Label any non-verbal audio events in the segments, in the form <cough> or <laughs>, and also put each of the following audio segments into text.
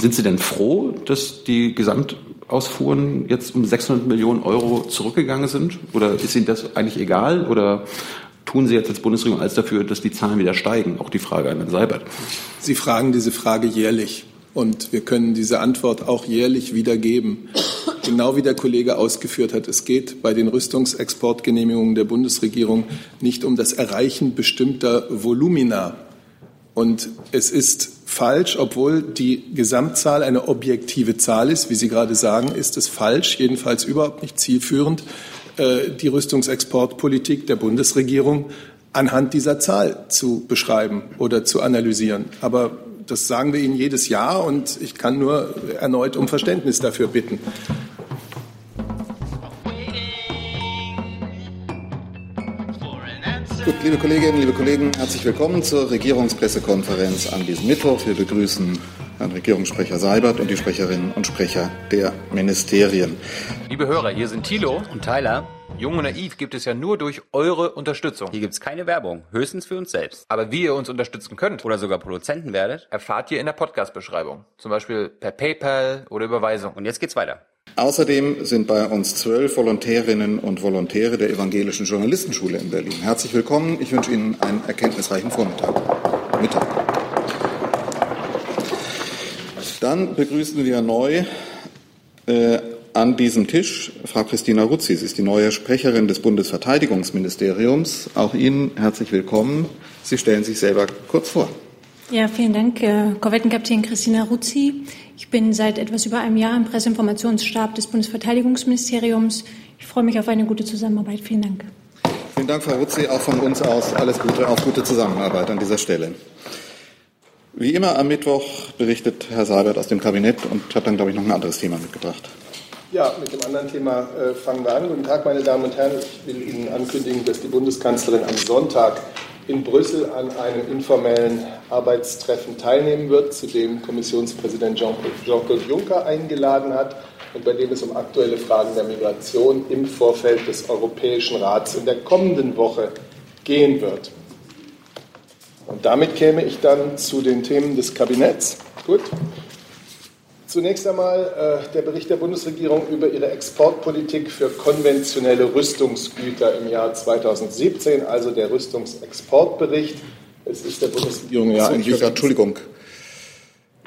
Sind Sie denn froh, dass die Gesamtausfuhren jetzt um 600 Millionen Euro zurückgegangen sind? Oder ist Ihnen das eigentlich egal? Oder tun Sie jetzt als Bundesregierung alles dafür, dass die Zahlen wieder steigen? Auch die Frage an Herrn Seibert. Sie fragen diese Frage jährlich. Und wir können diese Antwort auch jährlich wiedergeben. Genau wie der Kollege ausgeführt hat, es geht bei den Rüstungsexportgenehmigungen der Bundesregierung nicht um das Erreichen bestimmter Volumina. Und es ist falsch, obwohl die Gesamtzahl eine objektive Zahl ist, wie Sie gerade sagen, ist es falsch, jedenfalls überhaupt nicht zielführend, äh, die Rüstungsexportpolitik der Bundesregierung anhand dieser Zahl zu beschreiben oder zu analysieren. Aber das sagen wir Ihnen jedes Jahr und ich kann nur erneut um Verständnis dafür bitten. Gut, liebe Kolleginnen, liebe Kollegen, herzlich willkommen zur Regierungspressekonferenz an diesem Mittwoch. Wir begrüßen Herrn Regierungssprecher Seibert und die Sprecherinnen und Sprecher der Ministerien. Liebe Hörer, hier sind Thilo und Tyler. Jung und Naiv gibt es ja nur durch eure Unterstützung. Hier gibt es keine Werbung, höchstens für uns selbst. Aber wie ihr uns unterstützen könnt oder sogar Produzenten werdet, erfahrt ihr in der Podcast-Beschreibung. Zum Beispiel per PayPal oder Überweisung. Und jetzt geht's weiter. Außerdem sind bei uns zwölf Volontärinnen und Volontäre der Evangelischen Journalistenschule in Berlin. Herzlich willkommen. Ich wünsche Ihnen einen erkenntnisreichen Vormittag. Mittag. Dann begrüßen wir neu äh, an diesem Tisch Frau Christina Ruzzi. Sie ist die neue Sprecherin des Bundesverteidigungsministeriums. Auch Ihnen herzlich willkommen. Sie stellen sich selber kurz vor. Ja, vielen Dank, äh, Korvettenkapitän Christina Ruzzi. Ich bin seit etwas über einem Jahr im Presseinformationsstab des Bundesverteidigungsministeriums. Ich freue mich auf eine gute Zusammenarbeit. Vielen Dank. Vielen Dank, Frau Ruzzi. Auch von uns aus alles Gute auf gute Zusammenarbeit an dieser Stelle. Wie immer am Mittwoch berichtet Herr Seibert aus dem Kabinett und hat dann, glaube ich, noch ein anderes Thema mitgebracht. Ja, mit dem anderen Thema äh, fangen wir an. Guten Tag, meine Damen und Herren. Ich will Ihnen ankündigen, dass die Bundeskanzlerin am Sonntag in Brüssel an einem informellen Arbeitstreffen teilnehmen wird, zu dem Kommissionspräsident Jean-Claude Juncker eingeladen hat und bei dem es um aktuelle Fragen der Migration im Vorfeld des Europäischen Rats in der kommenden Woche gehen wird. Und damit käme ich dann zu den Themen des Kabinetts. Gut. Zunächst einmal äh, der Bericht der Bundesregierung über ihre Exportpolitik für konventionelle Rüstungsgüter im Jahr 2017, also der Rüstungsexportbericht. Es ist der Bundesregierung ja eigentlich. Entschuldigung.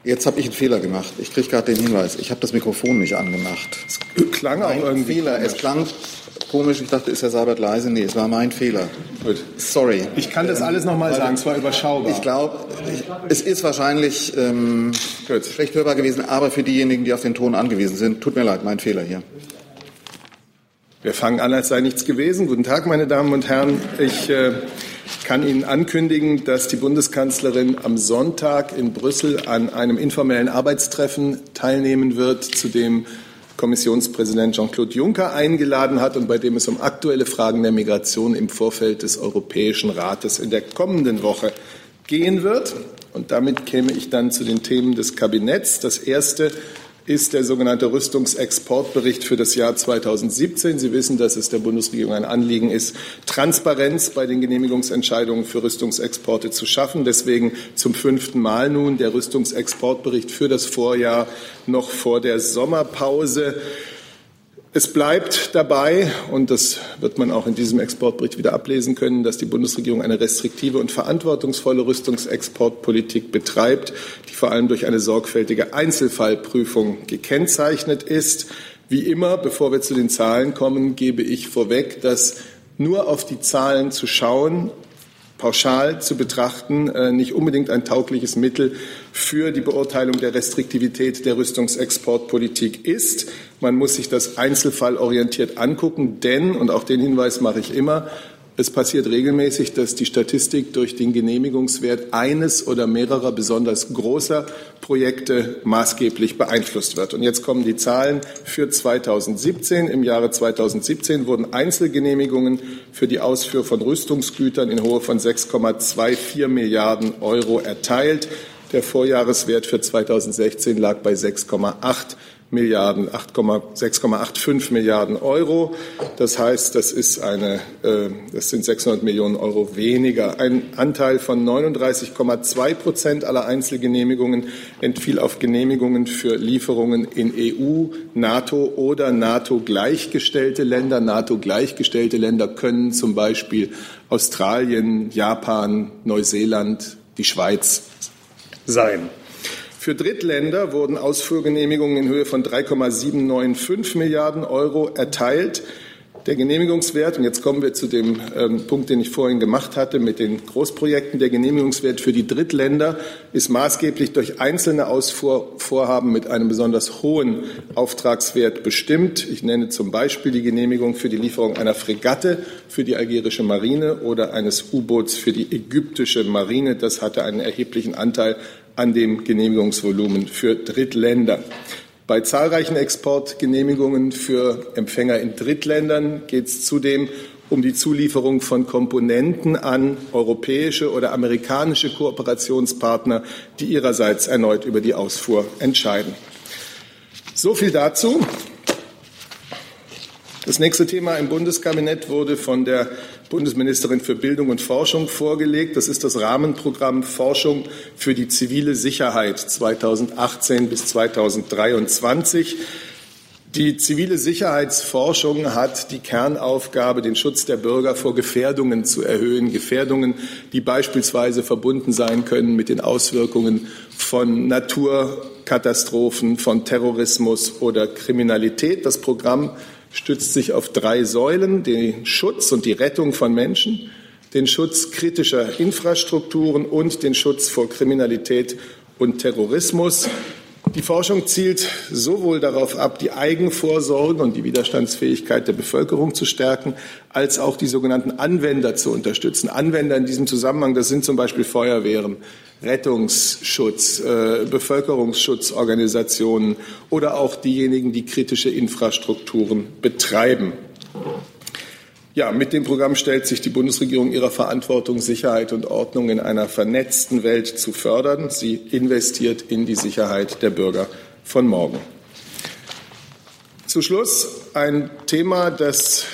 Jetzt habe ich einen Fehler gemacht. Ich kriege gerade den Hinweis. Ich habe das Mikrofon nicht angemacht. Es klang auch Ein irgendwie. Fehler. Es klang komisch. Ich dachte, ist Herr Sabert leise? Nee, es war mein Fehler. Gut. Sorry. Ich kann das alles nochmal sagen, es war überschaubar. Ich glaube, es ist wahrscheinlich ähm, schlecht hörbar gewesen, aber für diejenigen, die auf den Ton angewiesen sind, tut mir leid, mein Fehler hier. Wir fangen an, als sei nichts gewesen. Guten Tag, meine Damen und Herren. Ich äh, kann Ihnen ankündigen, dass die Bundeskanzlerin am Sonntag in Brüssel an einem informellen Arbeitstreffen teilnehmen wird, zu dem Kommissionspräsident Jean-Claude Juncker eingeladen hat und bei dem es um aktuelle Fragen der Migration im Vorfeld des Europäischen Rates in der kommenden Woche gehen wird. Und damit käme ich dann zu den Themen des Kabinetts. Das erste ist der sogenannte Rüstungsexportbericht für das Jahr 2017. Sie wissen, dass es der Bundesregierung ein Anliegen ist, Transparenz bei den Genehmigungsentscheidungen für Rüstungsexporte zu schaffen. Deswegen zum fünften Mal nun der Rüstungsexportbericht für das Vorjahr noch vor der Sommerpause. Es bleibt dabei, und das wird man auch in diesem Exportbericht wieder ablesen können, dass die Bundesregierung eine restriktive und verantwortungsvolle Rüstungsexportpolitik betreibt, die vor allem durch eine sorgfältige Einzelfallprüfung gekennzeichnet ist. Wie immer, bevor wir zu den Zahlen kommen, gebe ich vorweg, dass nur auf die Zahlen zu schauen pauschal zu betrachten, äh, nicht unbedingt ein taugliches Mittel für die Beurteilung der Restriktivität der Rüstungsexportpolitik ist. Man muss sich das einzelfallorientiert angucken, denn, und auch den Hinweis mache ich immer, es passiert regelmäßig, dass die Statistik durch den Genehmigungswert eines oder mehrerer besonders großer Projekte maßgeblich beeinflusst wird. Und jetzt kommen die Zahlen für 2017. Im Jahre 2017 wurden Einzelgenehmigungen für die Ausfuhr von Rüstungsgütern in Höhe von 6,24 Milliarden Euro erteilt. Der Vorjahreswert für 2016 lag bei 6,8 Milliarden, 6,85 Milliarden Euro. Das heißt, das ist eine, äh, das sind 600 Millionen Euro weniger. Ein Anteil von 39,2 Prozent aller Einzelgenehmigungen entfiel auf Genehmigungen für Lieferungen in EU, NATO oder NATO gleichgestellte Länder. NATO gleichgestellte Länder können zum Beispiel Australien, Japan, Neuseeland, die Schweiz sein. Für Drittländer wurden Ausfuhrgenehmigungen in Höhe von 3,795 Milliarden Euro erteilt. Der Genehmigungswert, und jetzt kommen wir zu dem ähm, Punkt, den ich vorhin gemacht hatte mit den Großprojekten, der Genehmigungswert für die Drittländer ist maßgeblich durch einzelne Ausfuhrvorhaben mit einem besonders hohen Auftragswert bestimmt. Ich nenne zum Beispiel die Genehmigung für die Lieferung einer Fregatte für die algerische Marine oder eines U-Boots für die ägyptische Marine. Das hatte einen erheblichen Anteil an dem Genehmigungsvolumen für Drittländer. Bei zahlreichen Exportgenehmigungen für Empfänger in Drittländern geht es zudem um die Zulieferung von Komponenten an europäische oder amerikanische Kooperationspartner, die ihrerseits erneut über die Ausfuhr entscheiden. So viel dazu. Das nächste Thema im Bundeskabinett wurde von der Bundesministerin für Bildung und Forschung vorgelegt. Das ist das Rahmenprogramm Forschung für die zivile Sicherheit 2018 bis 2023. Die zivile Sicherheitsforschung hat die Kernaufgabe, den Schutz der Bürger vor Gefährdungen zu erhöhen. Gefährdungen, die beispielsweise verbunden sein können mit den Auswirkungen von Naturkatastrophen, von Terrorismus oder Kriminalität. Das Programm stützt sich auf drei Säulen, den Schutz und die Rettung von Menschen, den Schutz kritischer Infrastrukturen und den Schutz vor Kriminalität und Terrorismus. Die Forschung zielt sowohl darauf ab, die Eigenvorsorge und die Widerstandsfähigkeit der Bevölkerung zu stärken, als auch die sogenannten Anwender zu unterstützen. Anwender in diesem Zusammenhang, das sind zum Beispiel Feuerwehren, Rettungsschutz, äh, Bevölkerungsschutzorganisationen oder auch diejenigen, die kritische Infrastrukturen betreiben. Ja, mit dem Programm stellt sich die Bundesregierung ihrer Verantwortung, Sicherheit und Ordnung in einer vernetzten Welt zu fördern. Sie investiert in die Sicherheit der Bürger von morgen. Zu Schluss ein Thema, das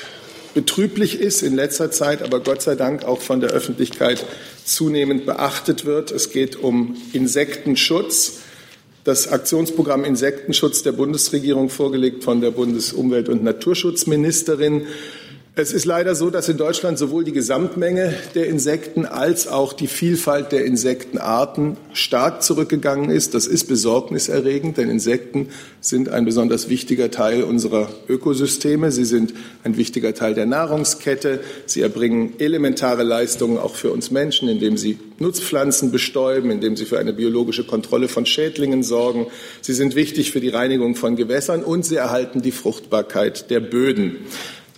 betrüblich ist in letzter Zeit, aber Gott sei Dank auch von der Öffentlichkeit zunehmend beachtet wird. Es geht um Insektenschutz. Das Aktionsprogramm Insektenschutz der Bundesregierung, vorgelegt von der Bundesumwelt- und Naturschutzministerin, es ist leider so, dass in Deutschland sowohl die Gesamtmenge der Insekten als auch die Vielfalt der Insektenarten stark zurückgegangen ist. Das ist besorgniserregend, denn Insekten sind ein besonders wichtiger Teil unserer Ökosysteme. Sie sind ein wichtiger Teil der Nahrungskette. Sie erbringen elementare Leistungen auch für uns Menschen, indem sie Nutzpflanzen bestäuben, indem sie für eine biologische Kontrolle von Schädlingen sorgen. Sie sind wichtig für die Reinigung von Gewässern und sie erhalten die Fruchtbarkeit der Böden.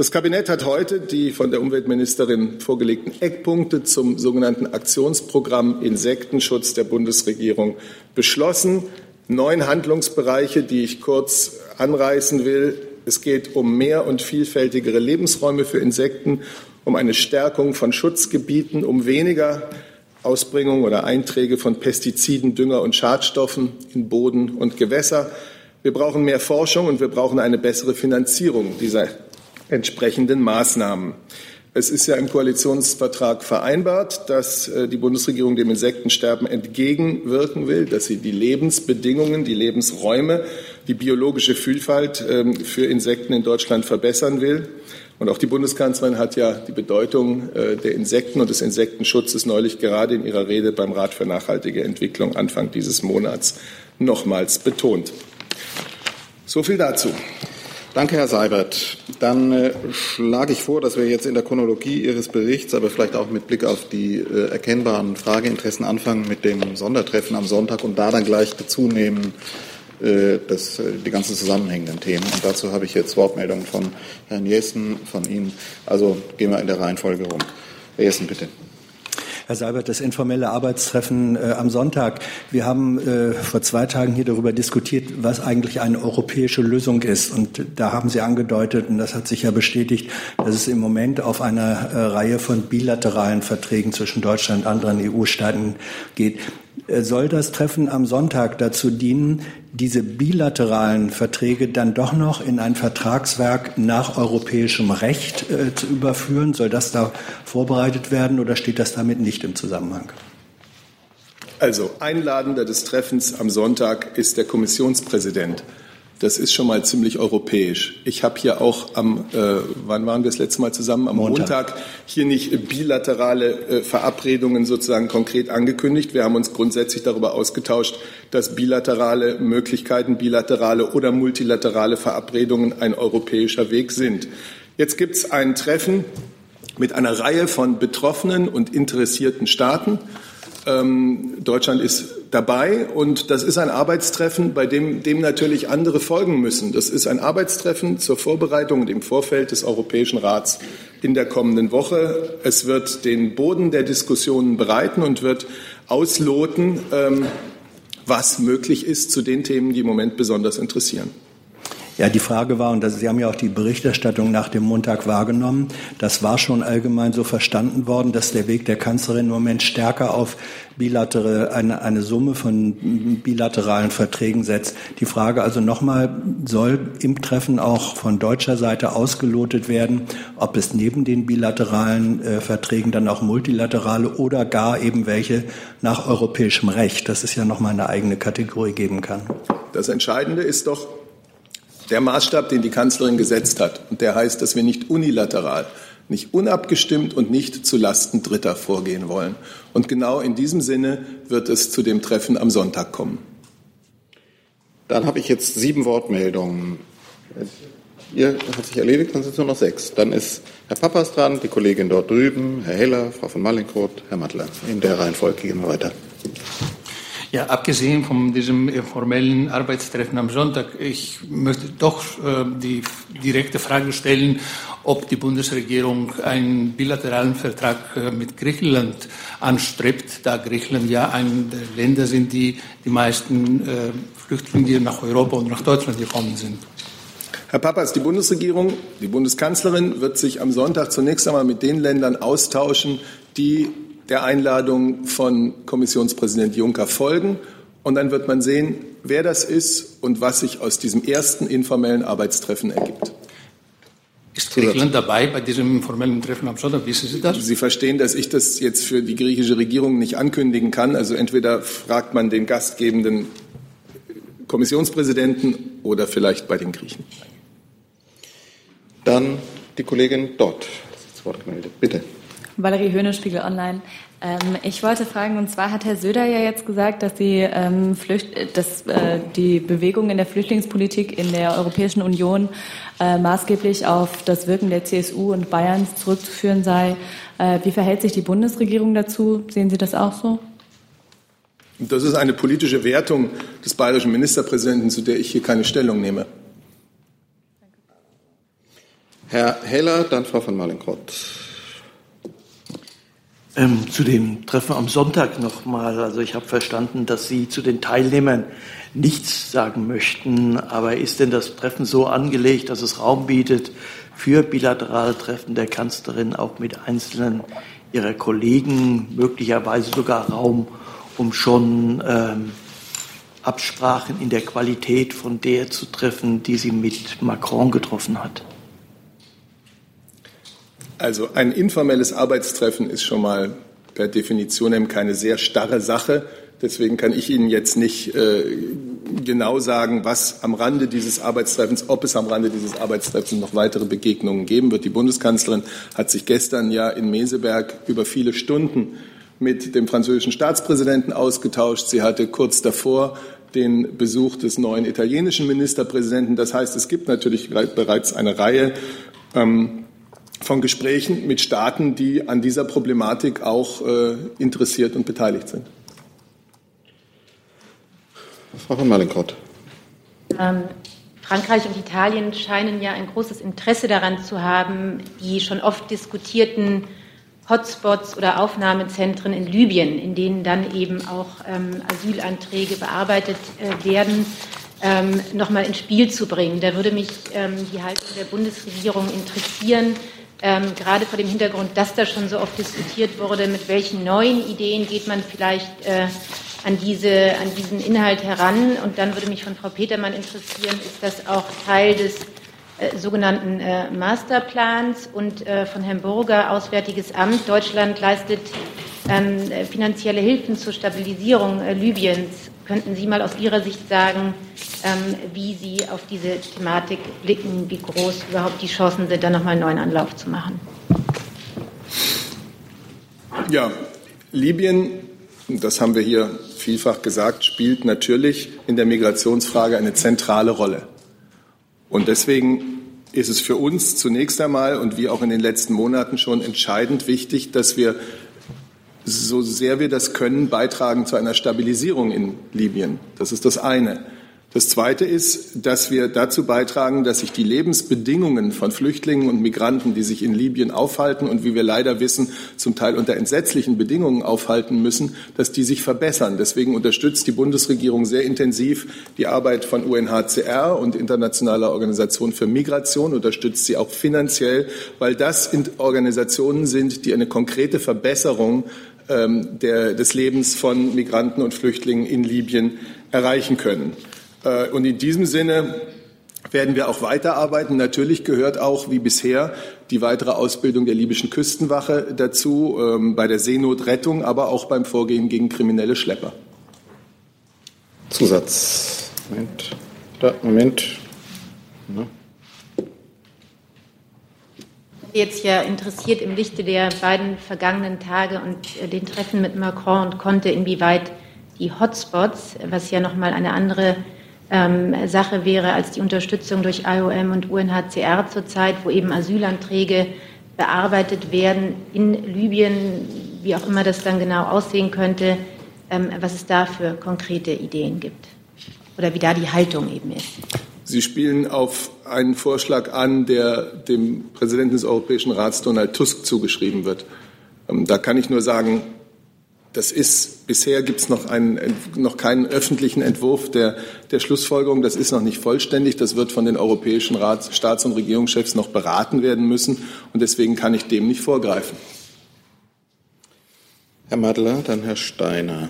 Das Kabinett hat heute die von der Umweltministerin vorgelegten Eckpunkte zum sogenannten Aktionsprogramm Insektenschutz der Bundesregierung beschlossen. Neun Handlungsbereiche, die ich kurz anreißen will. Es geht um mehr und vielfältigere Lebensräume für Insekten, um eine Stärkung von Schutzgebieten, um weniger Ausbringung oder Einträge von Pestiziden, Dünger und Schadstoffen in Boden und Gewässer. Wir brauchen mehr Forschung und wir brauchen eine bessere Finanzierung dieser entsprechenden Maßnahmen. Es ist ja im Koalitionsvertrag vereinbart, dass äh, die Bundesregierung dem Insektensterben entgegenwirken will, dass sie die Lebensbedingungen, die Lebensräume, die biologische Vielfalt ähm, für Insekten in Deutschland verbessern will. Und auch die Bundeskanzlerin hat ja die Bedeutung äh, der Insekten und des Insektenschutzes neulich gerade in ihrer Rede beim Rat für nachhaltige Entwicklung Anfang dieses Monats nochmals betont. So viel dazu. Danke, Herr Seibert. Dann äh, schlage ich vor, dass wir jetzt in der Chronologie Ihres Berichts, aber vielleicht auch mit Blick auf die äh, erkennbaren Frageinteressen anfangen mit dem Sondertreffen am Sonntag und da dann gleich dazu nehmen äh, das, äh, die ganzen zusammenhängenden Themen. Und dazu habe ich jetzt Wortmeldungen von Herrn Jessen, von Ihnen. Also gehen wir in der Reihenfolge rum. Herr Jessen, bitte. Herr Seibert, das informelle Arbeitstreffen äh, am Sonntag. Wir haben äh, vor zwei Tagen hier darüber diskutiert, was eigentlich eine europäische Lösung ist. Und da haben Sie angedeutet, und das hat sich ja bestätigt, dass es im Moment auf einer äh, Reihe von bilateralen Verträgen zwischen Deutschland und anderen EU-Staaten geht. Äh, soll das Treffen am Sonntag dazu dienen, diese bilateralen Verträge dann doch noch in ein Vertragswerk nach europäischem Recht äh, zu überführen? Soll das da vorbereitet werden oder steht das damit nicht im Zusammenhang? Also Einladender des Treffens am Sonntag ist der Kommissionspräsident. Das ist schon mal ziemlich europäisch. Ich habe hier auch am, äh, wann waren wir das letzte Mal zusammen? Am Montag, Montag hier nicht bilaterale äh, Verabredungen sozusagen konkret angekündigt. Wir haben uns grundsätzlich darüber ausgetauscht, dass bilaterale Möglichkeiten, bilaterale oder multilaterale Verabredungen ein europäischer Weg sind. Jetzt gibt es ein Treffen mit einer Reihe von betroffenen und interessierten Staaten. Ähm, Deutschland ist dabei und das ist ein Arbeitstreffen, bei dem dem natürlich andere folgen müssen. Das ist ein Arbeitstreffen zur Vorbereitung und im Vorfeld des Europäischen Rats in der kommenden Woche. Es wird den Boden der Diskussionen bereiten und wird ausloten, ähm, was möglich ist zu den Themen, die im Moment besonders interessieren. Ja, die Frage war, und das, Sie haben ja auch die Berichterstattung nach dem Montag wahrgenommen, das war schon allgemein so verstanden worden, dass der Weg der Kanzlerin im Moment stärker auf bilaterale, eine, eine Summe von bilateralen Verträgen setzt. Die Frage also nochmal, soll im Treffen auch von deutscher Seite ausgelotet werden, ob es neben den bilateralen äh, Verträgen dann auch multilaterale oder gar eben welche nach europäischem Recht, das ist ja nochmal eine eigene Kategorie geben kann. Das Entscheidende ist doch, der Maßstab, den die Kanzlerin gesetzt hat. Und der heißt, dass wir nicht unilateral, nicht unabgestimmt und nicht zu Lasten Dritter vorgehen wollen. Und genau in diesem Sinne wird es zu dem Treffen am Sonntag kommen. Dann habe ich jetzt sieben Wortmeldungen. Ihr hat sich erledigt, dann sind es nur noch sechs. Dann ist Herr Pappas dran, die Kollegin dort drüben, Herr Heller, Frau von Mallinckrodt, Herr Mattler. In der Reihenfolge gehen wir weiter. Ja, abgesehen von diesem formellen Arbeitstreffen am Sonntag, ich möchte doch äh, die direkte Frage stellen, ob die Bundesregierung einen bilateralen Vertrag äh, mit Griechenland anstrebt, da Griechenland ja ein der Länder sind, die die meisten äh, Flüchtlinge nach Europa und nach Deutschland gekommen sind. Herr Papas, die Bundesregierung, die Bundeskanzlerin wird sich am Sonntag zunächst einmal mit den Ländern austauschen, die der Einladung von Kommissionspräsident Juncker folgen. Und dann wird man sehen, wer das ist und was sich aus diesem ersten informellen Arbeitstreffen ergibt. Ist Griechenland dabei bei diesem informellen Treffen am Sonntag? Wissen Sie das? Sie verstehen, dass ich das jetzt für die griechische Regierung nicht ankündigen kann. Also entweder fragt man den gastgebenden Kommissionspräsidenten oder vielleicht bei den Griechen. Dann die Kollegin dort. Das Wort gemeldet. Bitte. Valerie Höhne, Spiegel Online. Ähm, ich wollte fragen, und zwar hat Herr Söder ja jetzt gesagt, dass, die, ähm, Flücht dass äh, die Bewegung in der Flüchtlingspolitik in der Europäischen Union äh, maßgeblich auf das Wirken der CSU und Bayerns zurückzuführen sei. Äh, wie verhält sich die Bundesregierung dazu? Sehen Sie das auch so? Das ist eine politische Wertung des bayerischen Ministerpräsidenten, zu der ich hier keine Stellung nehme. Herr Heller, dann Frau von Malinkott. Ähm, zu dem Treffen am Sonntag nochmal. Also ich habe verstanden, dass Sie zu den Teilnehmern nichts sagen möchten. Aber ist denn das Treffen so angelegt, dass es Raum bietet für bilaterale Treffen der Kanzlerin auch mit einzelnen ihrer Kollegen, möglicherweise sogar Raum, um schon ähm, Absprachen in der Qualität von der zu treffen, die sie mit Macron getroffen hat? Also ein informelles Arbeitstreffen ist schon mal per Definition eben keine sehr starre Sache. Deswegen kann ich Ihnen jetzt nicht äh, genau sagen, was am Rande dieses Arbeitstreffens, ob es am Rande dieses Arbeitstreffens noch weitere Begegnungen geben wird. Die Bundeskanzlerin hat sich gestern ja in Meseberg über viele Stunden mit dem französischen Staatspräsidenten ausgetauscht. Sie hatte kurz davor den Besuch des neuen italienischen Ministerpräsidenten. Das heißt, es gibt natürlich bereits eine Reihe ähm, von Gesprächen mit Staaten, die an dieser Problematik auch äh, interessiert und beteiligt sind. Frau von Malinkott. Ähm, Frankreich und Italien scheinen ja ein großes Interesse daran zu haben, die schon oft diskutierten Hotspots oder Aufnahmezentren in Libyen, in denen dann eben auch ähm, Asylanträge bearbeitet äh, werden, ähm, nochmal ins Spiel zu bringen. Da würde mich ähm, die Haltung der Bundesregierung interessieren ähm, gerade vor dem Hintergrund, dass da schon so oft diskutiert wurde, mit welchen neuen Ideen geht man vielleicht äh, an, diese, an diesen Inhalt heran? Und dann würde mich von Frau Petermann interessieren, ist das auch Teil des äh, sogenannten äh, Masterplans und äh, von Herrn Burger, Auswärtiges Amt. Deutschland leistet ähm, äh, finanzielle Hilfen zur Stabilisierung Libyens. Könnten Sie mal aus Ihrer Sicht sagen, ähm, wie Sie auf diese Thematik blicken, wie groß überhaupt die Chancen sind, da nochmal einen neuen Anlauf zu machen? Ja, Libyen, das haben wir hier vielfach gesagt, spielt natürlich in der Migrationsfrage eine zentrale Rolle. Und deswegen ist es für uns zunächst einmal und wie auch in den letzten Monaten schon entscheidend wichtig, dass wir so sehr wir das können, beitragen zu einer Stabilisierung in Libyen. Das ist das eine. Das Zweite ist, dass wir dazu beitragen, dass sich die Lebensbedingungen von Flüchtlingen und Migranten, die sich in Libyen aufhalten und wie wir leider wissen, zum Teil unter entsetzlichen Bedingungen aufhalten müssen, dass die sich verbessern. Deswegen unterstützt die Bundesregierung sehr intensiv die Arbeit von UNHCR und Internationaler Organisation für Migration, unterstützt sie auch finanziell, weil das Organisationen sind, die eine konkrete Verbesserung ähm, der, des Lebens von Migranten und Flüchtlingen in Libyen erreichen können. Äh, und in diesem Sinne werden wir auch weiterarbeiten. Natürlich gehört auch, wie bisher, die weitere Ausbildung der libyschen Küstenwache dazu, ähm, bei der Seenotrettung, aber auch beim Vorgehen gegen kriminelle Schlepper. Zusatz. Moment. Da, Moment. Ja. Jetzt ja interessiert im Lichte der beiden vergangenen Tage und äh, den Treffen mit Macron und Conte, inwieweit die Hotspots, was ja nochmal eine andere ähm, Sache wäre als die Unterstützung durch IOM und UNHCR zurzeit, wo eben Asylanträge bearbeitet werden in Libyen, wie auch immer das dann genau aussehen könnte, ähm, was es da für konkrete Ideen gibt oder wie da die Haltung eben ist. Sie spielen auf einen Vorschlag an, der dem Präsidenten des Europäischen Rats Donald Tusk zugeschrieben wird. Ähm, da kann ich nur sagen, das ist, bisher gibt es noch, einen, noch keinen öffentlichen Entwurf der, der Schlussfolgerung. Das ist noch nicht vollständig. Das wird von den europäischen Rats, Staats- und Regierungschefs noch beraten werden müssen. Und deswegen kann ich dem nicht vorgreifen. Herr Madler, dann Herr Steiner.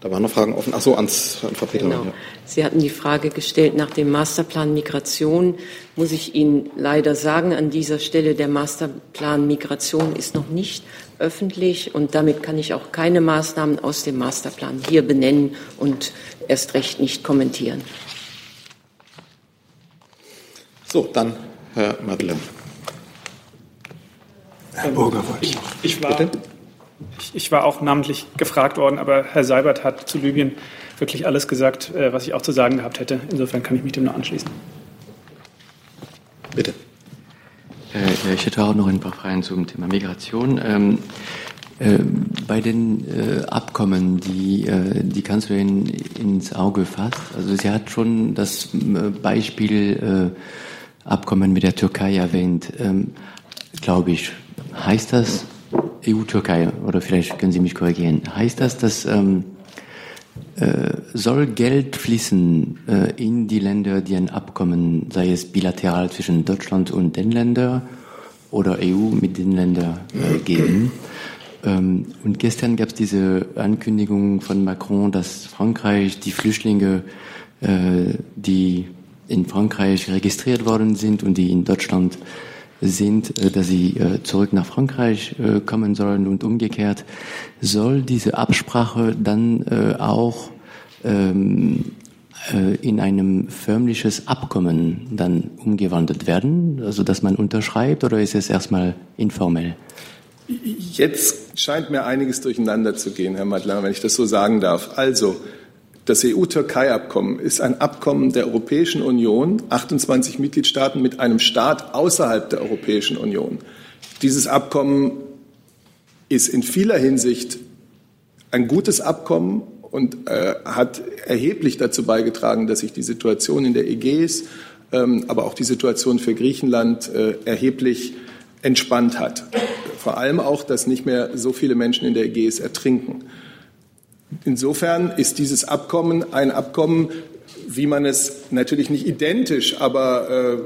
Da waren noch Fragen offen. Ach so, ans, an Frau Petermann. Genau. Ja. Sie hatten die Frage gestellt nach dem Masterplan Migration. Muss ich Ihnen leider sagen, an dieser Stelle, der Masterplan Migration ist noch nicht öffentlich und damit kann ich auch keine Maßnahmen aus dem Masterplan hier benennen und erst recht nicht kommentieren. So, dann Herr Madeleine. Herr Burger wollte ich, ich war. Bitte? Ich, ich, war auch namentlich gefragt worden, aber Herr Seibert hat zu Libyen wirklich alles gesagt, äh, was ich auch zu sagen gehabt hätte. Insofern kann ich mich dem nur anschließen. Bitte. Äh, ich hätte auch noch ein paar Fragen zum Thema Migration. Ähm, äh, bei den äh, Abkommen, die äh, die Kanzlerin ins Auge fasst, also sie hat schon das äh, Beispiel Abkommen mit der Türkei erwähnt, ähm, glaube ich. Heißt das, EU-Türkei, oder vielleicht können Sie mich korrigieren, heißt das, dass ähm, äh, soll Geld fließen äh, in die Länder, die ein Abkommen, sei es bilateral zwischen Deutschland und den Ländern oder EU mit den Ländern äh, geben? Ähm, und gestern gab es diese Ankündigung von Macron, dass Frankreich die Flüchtlinge, äh, die in Frankreich registriert worden sind und die in Deutschland sind, äh, dass sie äh, zurück nach Frankreich äh, kommen sollen und umgekehrt, soll diese Absprache dann auch ähm, in einem förmliches Abkommen dann umgewandelt werden, also dass man unterschreibt, oder ist es erstmal informell? Jetzt scheint mir einiges durcheinander zu gehen, Herr Madler, wenn ich das so sagen darf. Also, das EU-Türkei-Abkommen ist ein Abkommen der Europäischen Union, 28 Mitgliedstaaten mit einem Staat außerhalb der Europäischen Union. Dieses Abkommen ist in vieler Hinsicht ein gutes Abkommen und äh, hat erheblich dazu beigetragen, dass sich die Situation in der Ägäis, ähm, aber auch die Situation für Griechenland äh, erheblich entspannt hat. Vor allem auch, dass nicht mehr so viele Menschen in der Ägäis ertrinken. Insofern ist dieses Abkommen ein Abkommen, wie man es natürlich nicht identisch, aber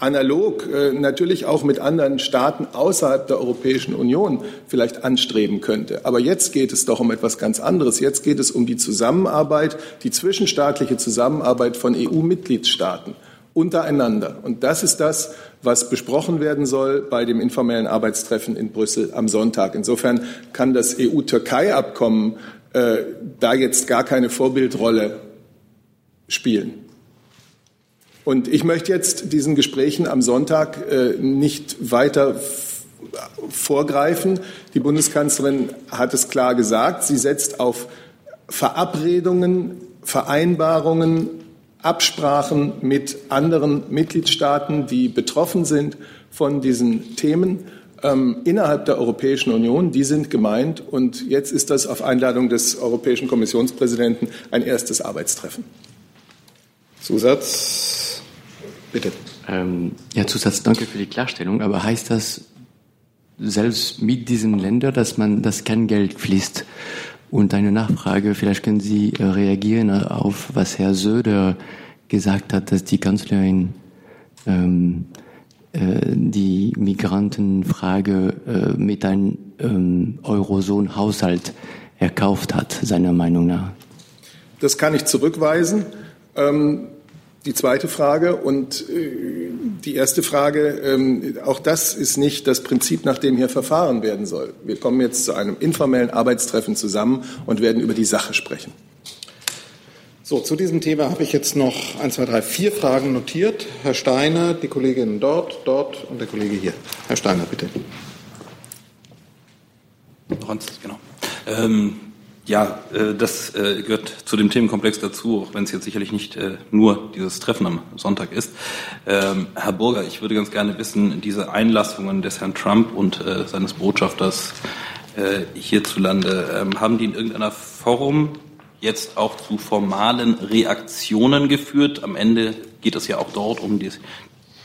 analog äh, natürlich auch mit anderen Staaten außerhalb der Europäischen Union vielleicht anstreben könnte. Aber jetzt geht es doch um etwas ganz anderes. Jetzt geht es um die Zusammenarbeit, die zwischenstaatliche Zusammenarbeit von EU-Mitgliedstaaten untereinander. Und das ist das, was besprochen werden soll bei dem informellen Arbeitstreffen in Brüssel am Sonntag. Insofern kann das EU-Türkei-Abkommen äh, da jetzt gar keine Vorbildrolle spielen. Und ich möchte jetzt diesen Gesprächen am Sonntag äh, nicht weiter vorgreifen. Die Bundeskanzlerin hat es klar gesagt. Sie setzt auf Verabredungen, Vereinbarungen, Absprachen mit anderen Mitgliedstaaten, die betroffen sind von diesen Themen ähm, innerhalb der Europäischen Union. Die sind gemeint. Und jetzt ist das auf Einladung des Europäischen Kommissionspräsidenten ein erstes Arbeitstreffen. Zusatz, bitte. Ähm, ja, Zusatz, danke für die Klarstellung. Aber heißt das selbst mit diesen Ländern, dass man, dass kein Geld fließt? Und eine Nachfrage, vielleicht können Sie äh, reagieren auf, was Herr Söder gesagt hat, dass die Kanzlerin ähm, äh, die Migrantenfrage äh, mit einem ähm, Eurozone-Haushalt erkauft hat, seiner Meinung nach. Das kann ich zurückweisen. Ähm, die zweite Frage und äh, die erste Frage, ähm, auch das ist nicht das Prinzip, nach dem hier verfahren werden soll. Wir kommen jetzt zu einem informellen Arbeitstreffen zusammen und werden über die Sache sprechen. So, zu diesem Thema habe ich jetzt noch ein, zwei, drei, vier Fragen notiert. Herr Steiner, die Kollegin dort, dort und der Kollege hier. Herr Steiner, bitte. Genau. Ähm, ja, äh, das äh, gehört zu dem Themenkomplex dazu, auch wenn es jetzt sicherlich nicht äh, nur dieses Treffen am Sonntag ist. Ähm, Herr Burger, ich würde ganz gerne wissen, diese Einlassungen des Herrn Trump und seines Botschafters hierzulande, ähm, haben die in irgendeiner Form jetzt auch zu formalen Reaktionen geführt? Am Ende geht es ja auch dort um die,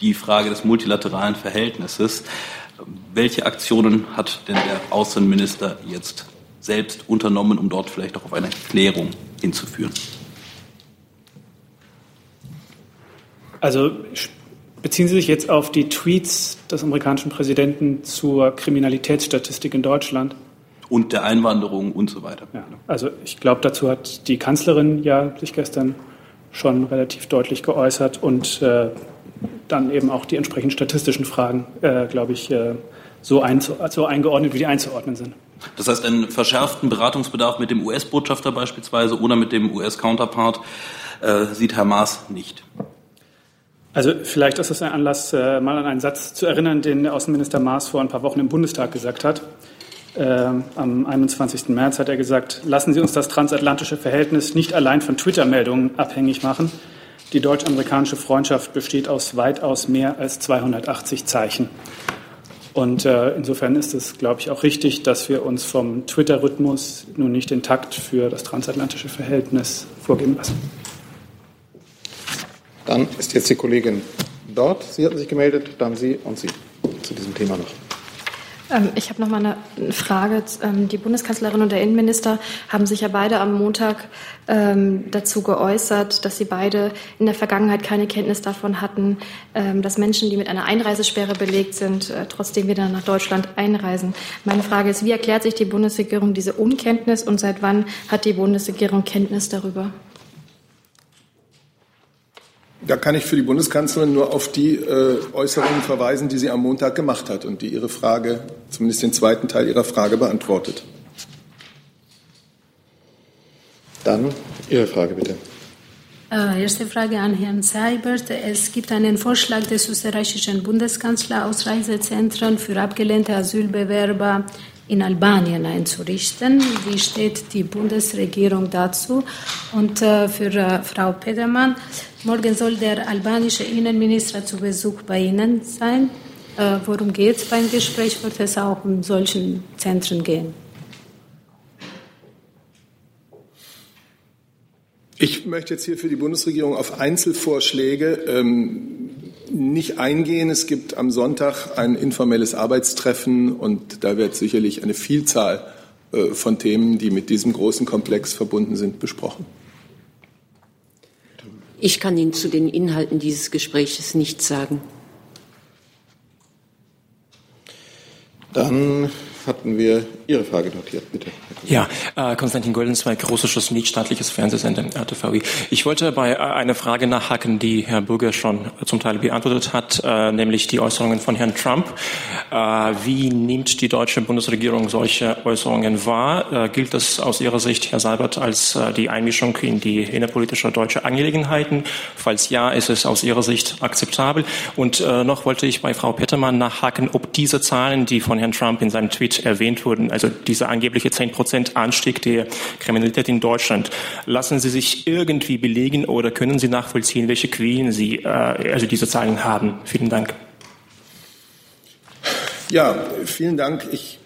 die Frage des multilateralen Verhältnisses. Welche Aktionen hat denn der Außenminister jetzt selbst unternommen, um dort vielleicht auch auf eine Klärung hinzuführen? Also beziehen Sie sich jetzt auf die Tweets des amerikanischen Präsidenten zur Kriminalitätsstatistik in Deutschland? Und der Einwanderung und so weiter. Ja, also ich glaube, dazu hat die Kanzlerin ja sich gestern schon relativ deutlich geäußert und äh, dann eben auch die entsprechenden statistischen Fragen, äh, glaube ich, äh, so, so eingeordnet, wie die einzuordnen sind. Das heißt, einen verschärften Beratungsbedarf mit dem US-Botschafter beispielsweise oder mit dem US-Counterpart äh, sieht Herr Maas nicht. Also vielleicht ist das ein Anlass, äh, mal an einen Satz zu erinnern, den der Außenminister Maas vor ein paar Wochen im Bundestag gesagt hat. Äh, am 21. März hat er gesagt, lassen Sie uns das transatlantische Verhältnis nicht allein von Twitter-Meldungen abhängig machen. Die deutsch-amerikanische Freundschaft besteht aus weitaus mehr als 280 Zeichen. Und äh, insofern ist es, glaube ich, auch richtig, dass wir uns vom Twitter-Rhythmus nun nicht den Takt für das transatlantische Verhältnis vorgeben lassen. Dann ist jetzt die Kollegin dort. Sie hatten sich gemeldet, dann Sie und Sie zu diesem Thema noch. Ähm, ich habe noch mal eine Frage. Ähm, die Bundeskanzlerin und der Innenminister haben sich ja beide am Montag ähm, dazu geäußert, dass sie beide in der Vergangenheit keine Kenntnis davon hatten, dass Menschen, die mit einer Einreisesperre belegt sind, äh, trotzdem wieder nach Deutschland einreisen. Meine Frage ist, wie erklärt sich die Bundesregierung diese Unkenntnis und seit wann hat die Bundesregierung Kenntnis darüber? Da kann ich für die Bundeskanzlerin nur auf die äh, Äußerungen verweisen, die sie am Montag gemacht hat und die ihre Frage, zumindest den zweiten Teil ihrer Frage beantwortet. Dann Ihre Frage bitte. Äh, erste Frage an Herrn Seibert. Es gibt einen Vorschlag des österreichischen Bundeskanzlers, Ausreisezentren für abgelehnte Asylbewerber in Albanien einzurichten. Wie steht die Bundesregierung dazu? Und äh, für äh, Frau Pedermann, Morgen soll der albanische Innenminister zu Besuch bei Ihnen sein. Äh, worum geht es beim Gespräch? Wird es auch um solchen Zentren gehen? Ich möchte jetzt hier für die Bundesregierung auf Einzelvorschläge ähm, nicht eingehen. Es gibt am Sonntag ein informelles Arbeitstreffen und da wird sicherlich eine Vielzahl äh, von Themen, die mit diesem großen Komplex verbunden sind, besprochen. Ich kann Ihnen zu den Inhalten dieses Gespräches nichts sagen. Dann hatten wir Ihre Frage notiert, bitte. Ja, äh, Konstantin Goldenzweig, russisches nichtstaatliches Fernsehsender RTVI. Ich wollte bei äh, einer Frage nachhaken, die Herr Bürger schon zum Teil beantwortet hat, äh, nämlich die Äußerungen von Herrn Trump. Äh, wie nimmt die deutsche Bundesregierung solche Äußerungen wahr? Äh, gilt das aus Ihrer Sicht, Herr Seibert, als äh, die Einmischung in die innerpolitische deutsche Angelegenheiten? Falls ja, ist es aus Ihrer Sicht akzeptabel? Und noch wollte ich bei Frau Pettermann nachhaken, ob diese Zahlen, die von Herrn Trump in seinem Tweet erwähnt wurden, also dieser angebliche 10 Prozent Anstieg der Kriminalität in Deutschland, lassen Sie sich irgendwie belegen oder können Sie nachvollziehen, welche Quellen Sie, äh, also diese Zahlen haben? Vielen Dank. Ja, vielen Dank. Ich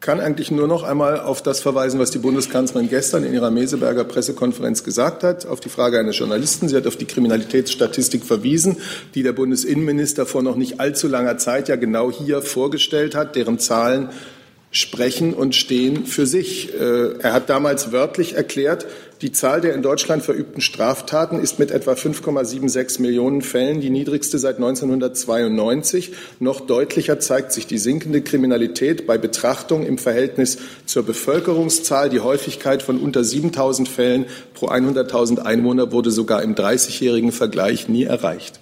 kann eigentlich nur noch einmal auf das verweisen, was die Bundeskanzlerin gestern in ihrer Meseberger Pressekonferenz gesagt hat, auf die Frage eines Journalisten. Sie hat auf die Kriminalitätsstatistik verwiesen, die der Bundesinnenminister vor noch nicht allzu langer Zeit ja genau hier vorgestellt hat, deren Zahlen sprechen und stehen für sich. Äh, er hat damals wörtlich erklärt, die Zahl der in Deutschland verübten Straftaten ist mit etwa 5,76 Millionen Fällen die niedrigste seit 1992. Noch deutlicher zeigt sich die sinkende Kriminalität bei Betrachtung im Verhältnis zur Bevölkerungszahl. Die Häufigkeit von unter 7000 Fällen pro 100.000 Einwohner wurde sogar im 30-jährigen Vergleich nie erreicht.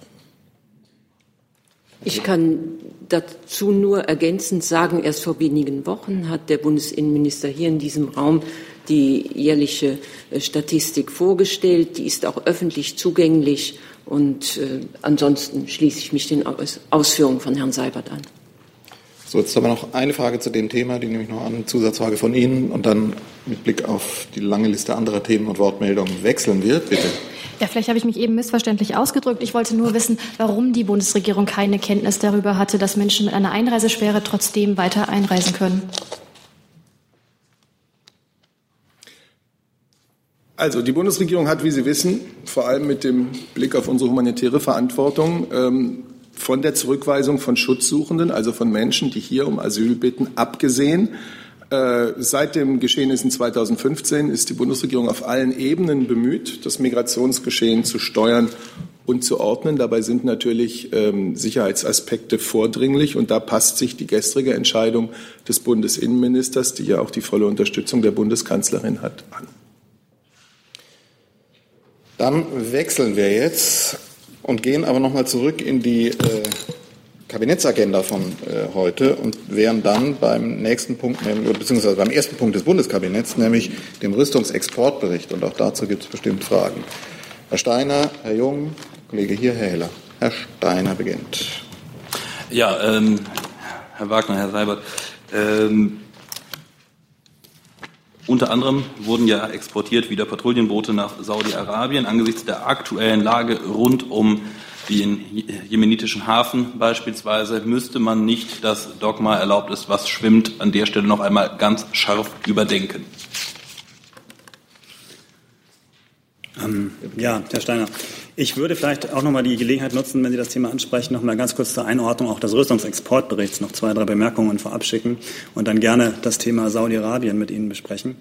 Ich kann dazu nur ergänzend sagen, erst vor wenigen Wochen hat der Bundesinnenminister hier in diesem Raum die jährliche äh, Statistik vorgestellt. Die ist auch öffentlich zugänglich. Und äh, ansonsten schließe ich mich den Aus Ausführungen von Herrn Seibert an. So, jetzt haben wir noch eine Frage zu dem Thema, die nehme ich noch an, Zusatzfrage von Ihnen und dann mit Blick auf die lange Liste anderer Themen und Wortmeldungen wechseln wird. Bitte. Ja, vielleicht habe ich mich eben missverständlich ausgedrückt. Ich wollte nur wissen, warum die Bundesregierung keine Kenntnis darüber hatte, dass Menschen mit einer Einreisesperre trotzdem weiter einreisen können. Also die Bundesregierung hat, wie Sie wissen, vor allem mit dem Blick auf unsere humanitäre Verantwortung ähm, von der Zurückweisung von Schutzsuchenden, also von Menschen, die hier um Asyl bitten, abgesehen. Äh, seit dem Geschehnissen 2015 ist die Bundesregierung auf allen Ebenen bemüht, das Migrationsgeschehen zu steuern und zu ordnen. Dabei sind natürlich ähm, Sicherheitsaspekte vordringlich und da passt sich die gestrige Entscheidung des Bundesinnenministers, die ja auch die volle Unterstützung der Bundeskanzlerin hat, an. Dann wechseln wir jetzt und gehen aber nochmal zurück in die äh, Kabinettsagenda von äh, heute und wären dann beim nächsten Punkt, beziehungsweise beim ersten Punkt des Bundeskabinetts, nämlich dem Rüstungsexportbericht. Und auch dazu gibt es bestimmt Fragen. Herr Steiner, Herr Jung, Kollege hier, Herr Heller. Herr Steiner beginnt. Ja, ähm, Herr Wagner, Herr Seibert, ähm, unter anderem wurden ja exportiert wieder Patrouillenboote nach Saudi-Arabien. Angesichts der aktuellen Lage rund um den jemenitischen Hafen beispielsweise müsste man nicht das Dogma erlaubt ist, was schwimmt, an der Stelle noch einmal ganz scharf überdenken. Ähm, ja, Herr Steiner. Ich würde vielleicht auch noch mal die Gelegenheit nutzen, wenn Sie das Thema ansprechen, noch mal ganz kurz zur Einordnung auch des Rüstungsexportberichts noch zwei, drei Bemerkungen vorab schicken und dann gerne das Thema Saudi-Arabien mit Ihnen besprechen.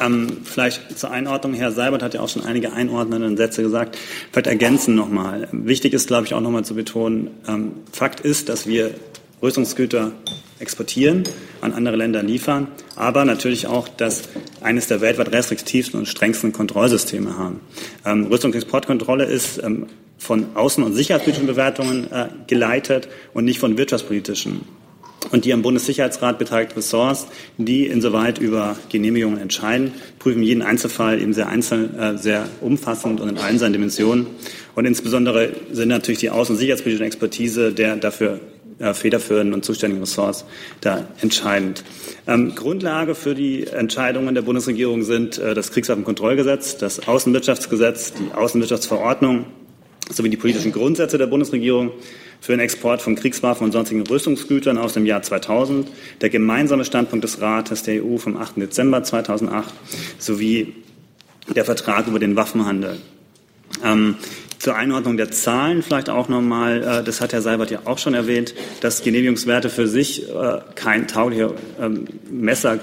Ähm, vielleicht zur Einordnung. Herr Seibert hat ja auch schon einige einordnende Sätze gesagt. Vielleicht ergänzen nochmal. Wichtig ist, glaube ich, auch nochmal zu betonen, ähm, Fakt ist, dass wir Rüstungsgüter exportieren, an andere Länder liefern, aber natürlich auch, dass eines der weltweit restriktivsten und strengsten Kontrollsysteme haben. Ähm, Rüstungsexportkontrolle ist ähm, von außen- und sicherheitspolitischen Bewertungen äh, geleitet und nicht von wirtschaftspolitischen. Und die am Bundessicherheitsrat beteiligten Ressorts, die insoweit über Genehmigungen entscheiden, prüfen jeden Einzelfall eben sehr einzeln, äh, sehr umfassend und in allen seinen Dimensionen. Und insbesondere sind natürlich die außen- und sicherheitspolitische Expertise der dafür äh, federführenden und zuständigen Ressorts da entscheidend. Ähm, Grundlage für die Entscheidungen der Bundesregierung sind äh, das Kriegswaffenkontrollgesetz, das Außenwirtschaftsgesetz, die Außenwirtschaftsverordnung sowie die politischen Grundsätze der Bundesregierung für den Export von Kriegswaffen und sonstigen Rüstungsgütern aus dem Jahr 2000, der gemeinsame Standpunkt des Rates der EU vom 8. Dezember 2008 sowie der Vertrag über den Waffenhandel. Ähm, zur Einordnung der Zahlen vielleicht auch nochmal, äh, das hat Herr Seibert ja auch schon erwähnt, dass Genehmigungswerte für sich äh, kein tauglicher ähm, Messer,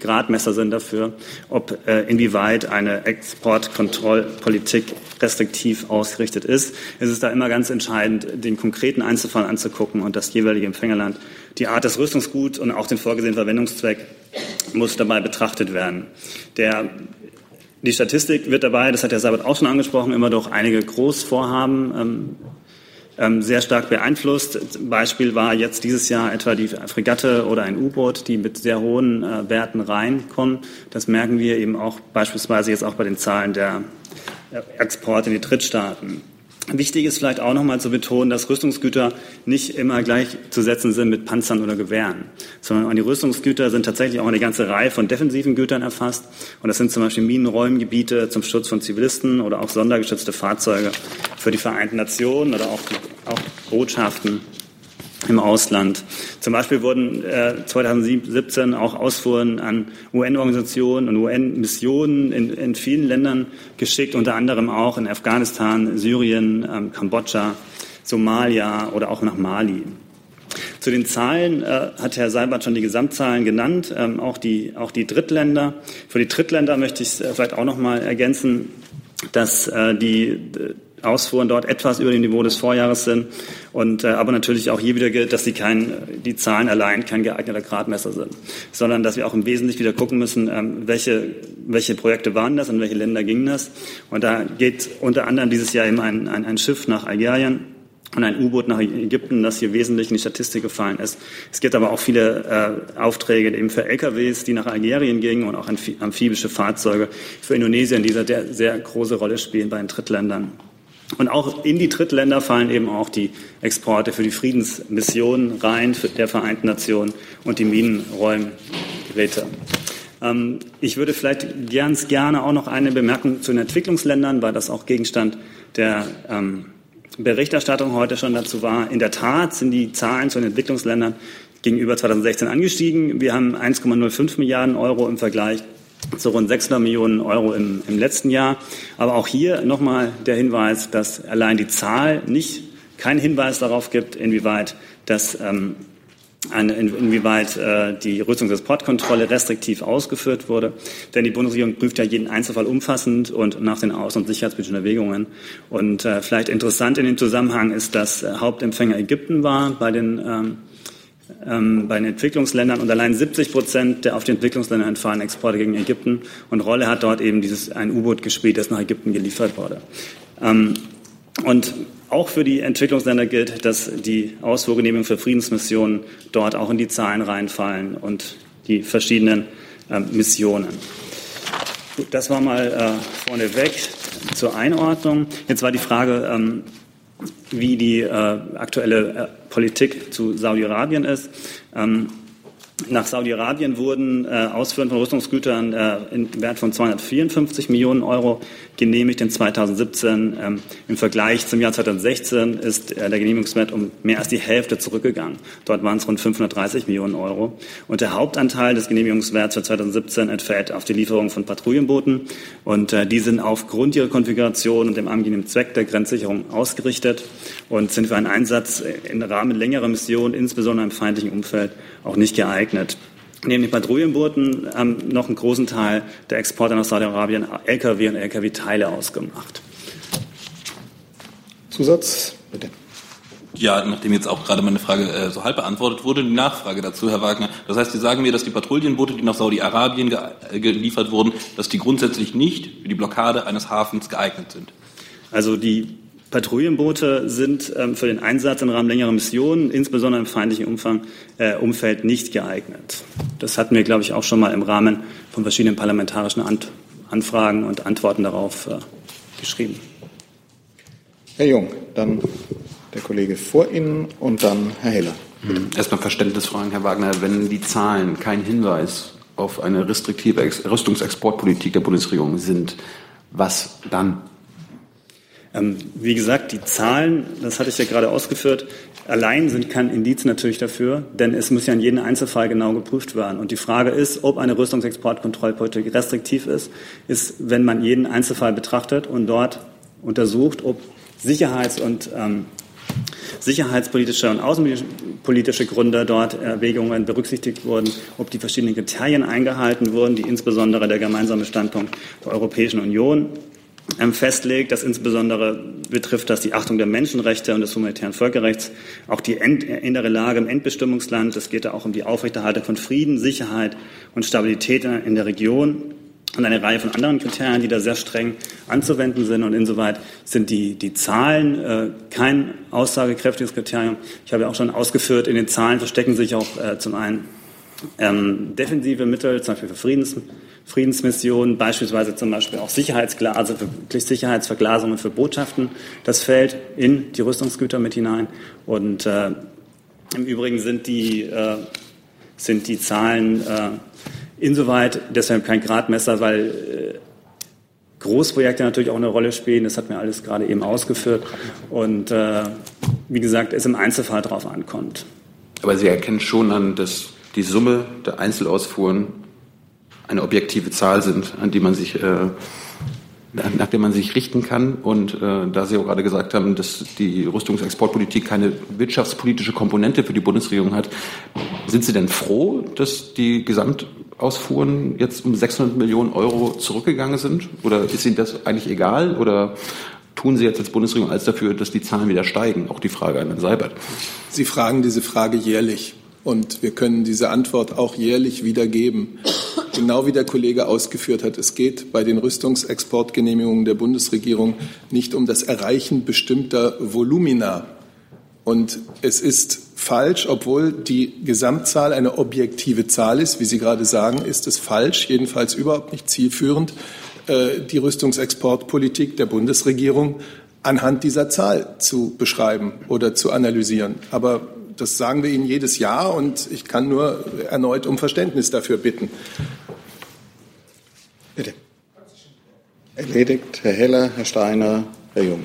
Gradmesser sind dafür, ob äh, inwieweit eine Exportkontrollpolitik restriktiv ausgerichtet ist. Es ist da immer ganz entscheidend, den konkreten Einzelfall anzugucken und das jeweilige Empfängerland. Die Art des Rüstungsguts und auch den vorgesehenen Verwendungszweck muss dabei betrachtet werden. Der die Statistik wird dabei, das hat Herr Sabat auch schon angesprochen, immer durch einige Großvorhaben ähm, ähm, sehr stark beeinflusst. Beispiel war jetzt dieses Jahr etwa die Fregatte oder ein U-Boot, die mit sehr hohen äh, Werten reinkommen. Das merken wir eben auch beispielsweise jetzt auch bei den Zahlen der äh, Exporte in die Drittstaaten. Wichtig ist vielleicht auch noch mal zu betonen, dass Rüstungsgüter nicht immer gleichzusetzen sind mit Panzern oder Gewehren, sondern die Rüstungsgüter sind tatsächlich auch eine ganze Reihe von defensiven Gütern erfasst. Und das sind zum Beispiel Minenräumgebiete zum Schutz von Zivilisten oder auch sondergeschützte Fahrzeuge für die Vereinten Nationen oder auch, auch Botschaften im Ausland. Zum Beispiel wurden äh, 2017 auch Ausfuhren an UN-Organisationen und UN-Missionen in, in, vielen Ländern geschickt, unter anderem auch in Afghanistan, Syrien, ähm, Kambodscha, Somalia oder auch nach Mali. Zu den Zahlen äh, hat Herr Seibert schon die Gesamtzahlen genannt, ähm, auch, die, auch die Drittländer. Für die Drittländer möchte ich äh, vielleicht auch noch mal ergänzen, dass äh, die Ausfuhren dort etwas über dem Niveau des Vorjahres sind. Und, äh, aber natürlich auch hier wieder gilt, dass die, kein, die Zahlen allein kein geeigneter Gradmesser sind, sondern dass wir auch im Wesentlichen wieder gucken müssen, ähm, welche, welche Projekte waren das, in welche Länder ging das. Und da geht unter anderem dieses Jahr eben ein, ein, ein Schiff nach Algerien und ein U-Boot nach Ägypten, das hier wesentlich in die Statistik gefallen ist. Es gibt aber auch viele äh, Aufträge eben für LKWs, die nach Algerien gingen und auch amphibische Fahrzeuge für Indonesien, die sehr, sehr große Rolle spielen bei den Drittländern. Und auch in die Drittländer fallen eben auch die Exporte für die Friedensmission rein der Vereinten Nationen und die Minenräumgeräte. Ähm, ich würde vielleicht ganz gerne auch noch eine Bemerkung zu den Entwicklungsländern, weil das auch Gegenstand der ähm, Berichterstattung heute schon dazu war. In der Tat sind die Zahlen zu den Entwicklungsländern gegenüber 2016 angestiegen. Wir haben 1,05 Milliarden Euro im Vergleich zu rund 600 Millionen Euro im, im letzten Jahr. Aber auch hier nochmal der Hinweis, dass allein die Zahl nicht keinen Hinweis darauf gibt, inwieweit das ähm, eine, inwieweit äh, die Rüstungsexportkontrolle restriktiv ausgeführt wurde. Denn die Bundesregierung prüft ja jeden Einzelfall umfassend und nach den außen- und sicherheitspolitischen Erwägungen. Und äh, vielleicht interessant in dem Zusammenhang ist, dass äh, Hauptempfänger Ägypten war bei den ähm, bei den Entwicklungsländern und allein 70 Prozent der auf die Entwicklungsländer entfallenen Exporte gegen Ägypten. Und Rolle hat dort eben dieses ein U-Boot gespielt, das nach Ägypten geliefert wurde. Ähm, und auch für die Entwicklungsländer gilt, dass die Ausfuhrgenehmigungen für Friedensmissionen dort auch in die Zahlen reinfallen und die verschiedenen ähm, Missionen. Das war mal äh, vorneweg zur Einordnung. Jetzt war die Frage, ähm, wie die äh, aktuelle äh, Politik zu Saudi-Arabien ist. Ähm, nach Saudi-Arabien wurden äh, Ausführen von Rüstungsgütern äh, im Wert von 254 Millionen Euro genehmigt in 2017. Ähm, Im Vergleich zum Jahr 2016 ist äh, der Genehmigungswert um mehr als die Hälfte zurückgegangen. Dort waren es rund 530 Millionen Euro. Und der Hauptanteil des Genehmigungswerts für 2017 entfällt auf die Lieferung von Patrouillenbooten. Und äh, die sind aufgrund ihrer Konfiguration und dem angenehmen Zweck der Grenzsicherung ausgerichtet und sind für einen Einsatz im Rahmen längerer Missionen, insbesondere im feindlichen Umfeld, auch nicht geeignet. Neben den Patrouillenbooten haben noch einen großen Teil der Exporte nach Saudi-Arabien Lkw und Lkw-Teile ausgemacht. Zusatz, bitte. Ja, nachdem jetzt auch gerade meine Frage äh, so halb beantwortet wurde, die Nachfrage dazu, Herr Wagner. Das heißt, Sie sagen mir, dass die Patrouillenboote, die nach Saudi-Arabien ge äh, geliefert wurden, dass die grundsätzlich nicht für die Blockade eines Hafens geeignet sind? Also die Patrouillenboote sind ähm, für den Einsatz im Rahmen längerer Missionen, insbesondere im feindlichen Umfang, äh, Umfeld, nicht geeignet. Das hatten wir, glaube ich, auch schon mal im Rahmen von verschiedenen parlamentarischen Ant Anfragen und Antworten darauf äh, geschrieben. Herr Jung, dann der Kollege vor Ihnen und dann Herr Heller. Mhm. Erstmal Verständnisfragen, Herr Wagner. Wenn die Zahlen kein Hinweis auf eine restriktive Rüstungsexportpolitik der Bundesregierung sind, was dann? Ähm, wie gesagt, die Zahlen, das hatte ich ja gerade ausgeführt, allein sind kein Indiz natürlich dafür, denn es muss ja in jedem Einzelfall genau geprüft werden. Und die Frage ist, ob eine Rüstungsexportkontrollpolitik restriktiv ist, ist, wenn man jeden Einzelfall betrachtet und dort untersucht, ob Sicherheits- und ähm, sicherheitspolitische und außenpolitische Gründe dort Erwägungen berücksichtigt wurden, ob die verschiedenen Kriterien eingehalten wurden, die insbesondere der gemeinsame Standpunkt der Europäischen Union festlegt. Das insbesondere betrifft das die Achtung der Menschenrechte und des humanitären Völkerrechts, auch die innere Lage im Endbestimmungsland. Es geht da auch um die Aufrechterhaltung von Frieden, Sicherheit und Stabilität in der Region und eine Reihe von anderen Kriterien, die da sehr streng anzuwenden sind. Und insoweit sind die, die Zahlen äh, kein aussagekräftiges Kriterium. Ich habe ja auch schon ausgeführt, in den Zahlen verstecken sich auch äh, zum einen ähm, defensive Mittel, zum Beispiel für Friedens, Friedensmissionen, beispielsweise zum Beispiel auch Sicherheitsglase, Sicherheitsverglasungen für Botschaften. Das fällt in die Rüstungsgüter mit hinein. Und äh, im Übrigen sind die, äh, sind die Zahlen äh, Insoweit deshalb kein Gradmesser, weil äh, Großprojekte natürlich auch eine Rolle spielen. Das hat mir alles gerade eben ausgeführt. Und äh, wie gesagt, es im Einzelfall darauf ankommt. Aber Sie erkennen schon an, dass die Summe der Einzelausfuhren eine objektive Zahl sind, an die man sich, äh, nach der man sich richten kann. Und äh, da Sie auch gerade gesagt haben, dass die Rüstungsexportpolitik keine wirtschaftspolitische Komponente für die Bundesregierung hat, sind Sie denn froh, dass die Gesamt Ausfuhren jetzt um 600 Millionen Euro zurückgegangen sind? Oder ist Ihnen das eigentlich egal? Oder tun Sie jetzt als Bundesregierung alles dafür, dass die Zahlen wieder steigen? Auch die Frage an Herrn Seibert. Sie fragen diese Frage jährlich. Und wir können diese Antwort auch jährlich wieder geben. Genau wie der Kollege ausgeführt hat, es geht bei den Rüstungsexportgenehmigungen der Bundesregierung nicht um das Erreichen bestimmter Volumina. Und es ist falsch, obwohl die Gesamtzahl eine objektive Zahl ist. Wie Sie gerade sagen, ist es falsch, jedenfalls überhaupt nicht zielführend, äh, die Rüstungsexportpolitik der Bundesregierung anhand dieser Zahl zu beschreiben oder zu analysieren. Aber das sagen wir Ihnen jedes Jahr und ich kann nur erneut um Verständnis dafür bitten. Bitte. Erledigt. Herr Heller, Herr Steiner, Herr Jung.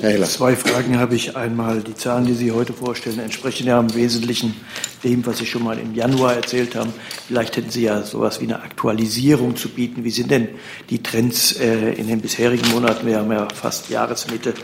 Herr Heller. Zwei Fragen habe ich. Einmal die Zahlen, die Sie heute vorstellen, entsprechen ja im Wesentlichen dem, was Sie schon mal im Januar erzählt haben. Vielleicht hätten Sie ja sowas wie eine Aktualisierung zu bieten. Wie sind denn die Trends äh, in den bisherigen Monaten? Wir haben ja fast Jahresmitte.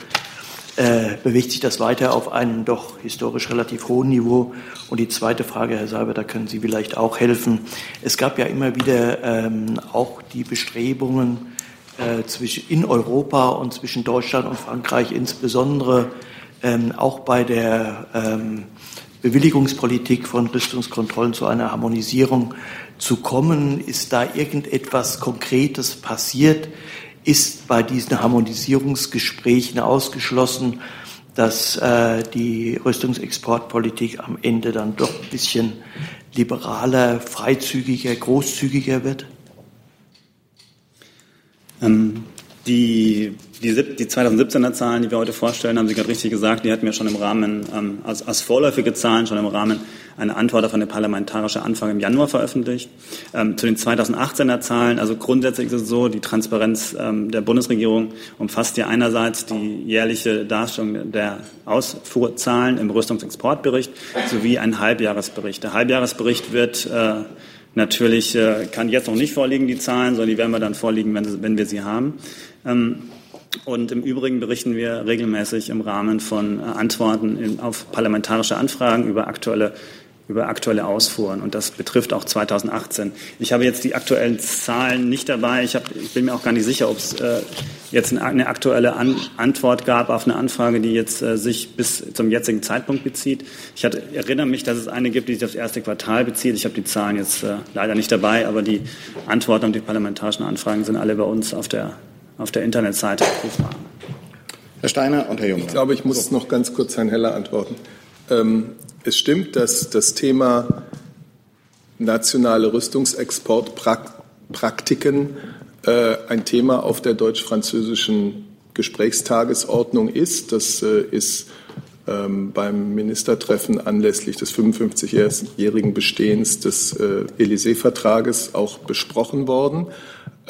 Äh, bewegt sich das weiter auf einem doch historisch relativ hohen Niveau? Und die zweite Frage, Herr Seiber, da können Sie vielleicht auch helfen. Es gab ja immer wieder ähm, auch die Bestrebungen, äh, zwischen, in Europa und zwischen Deutschland und Frankreich, insbesondere ähm, auch bei der ähm, Bewilligungspolitik von Rüstungskontrollen zu einer Harmonisierung zu kommen. Ist da irgendetwas Konkretes passiert? Ist bei diesen Harmonisierungsgesprächen ausgeschlossen, dass äh, die Rüstungsexportpolitik am Ende dann doch ein bisschen liberaler, freizügiger, großzügiger wird? Ähm, die, die, die 2017er Zahlen, die wir heute vorstellen, haben Sie gerade richtig gesagt, die hatten wir schon im Rahmen, ähm, als, als vorläufige Zahlen, schon im Rahmen einer Antwort auf eine parlamentarische Anfrage im Januar veröffentlicht. Ähm, zu den 2018er Zahlen, also grundsätzlich ist es so, die Transparenz ähm, der Bundesregierung umfasst ja einerseits die jährliche Darstellung der Ausfuhrzahlen im Rüstungsexportbericht sowie einen Halbjahresbericht. Der Halbjahresbericht wird äh, Natürlich äh, kann jetzt noch nicht vorliegen, die Zahlen, sondern die werden wir dann vorliegen, wenn, wenn wir sie haben. Ähm, und im Übrigen berichten wir regelmäßig im Rahmen von äh, Antworten in, auf parlamentarische Anfragen über aktuelle über aktuelle Ausfuhren. Und das betrifft auch 2018. Ich habe jetzt die aktuellen Zahlen nicht dabei. Ich, hab, ich bin mir auch gar nicht sicher, ob es äh, jetzt eine, aktuelle An Antwort gab auf eine Anfrage, die jetzt äh, sich bis zum jetzigen Zeitpunkt bezieht. Ich hatte, erinnere mich, dass es eine gibt, die sich aufs erste Quartal bezieht. Ich habe die Zahlen jetzt äh, leider nicht dabei, aber die Antworten auf die parlamentarischen Anfragen sind alle bei uns auf der, auf der Internetseite abrufbar. Herr Steiner und Herr Jung. Ich glaube, ich muss noch ganz kurz Herrn Heller antworten. Ähm, es stimmt, dass das Thema nationale Rüstungsexportpraktiken äh, ein Thema auf der deutsch-französischen Gesprächstagesordnung ist. Das äh, ist ähm, beim Ministertreffen anlässlich des 55-jährigen Bestehens des äh, Élysée-Vertrages auch besprochen worden.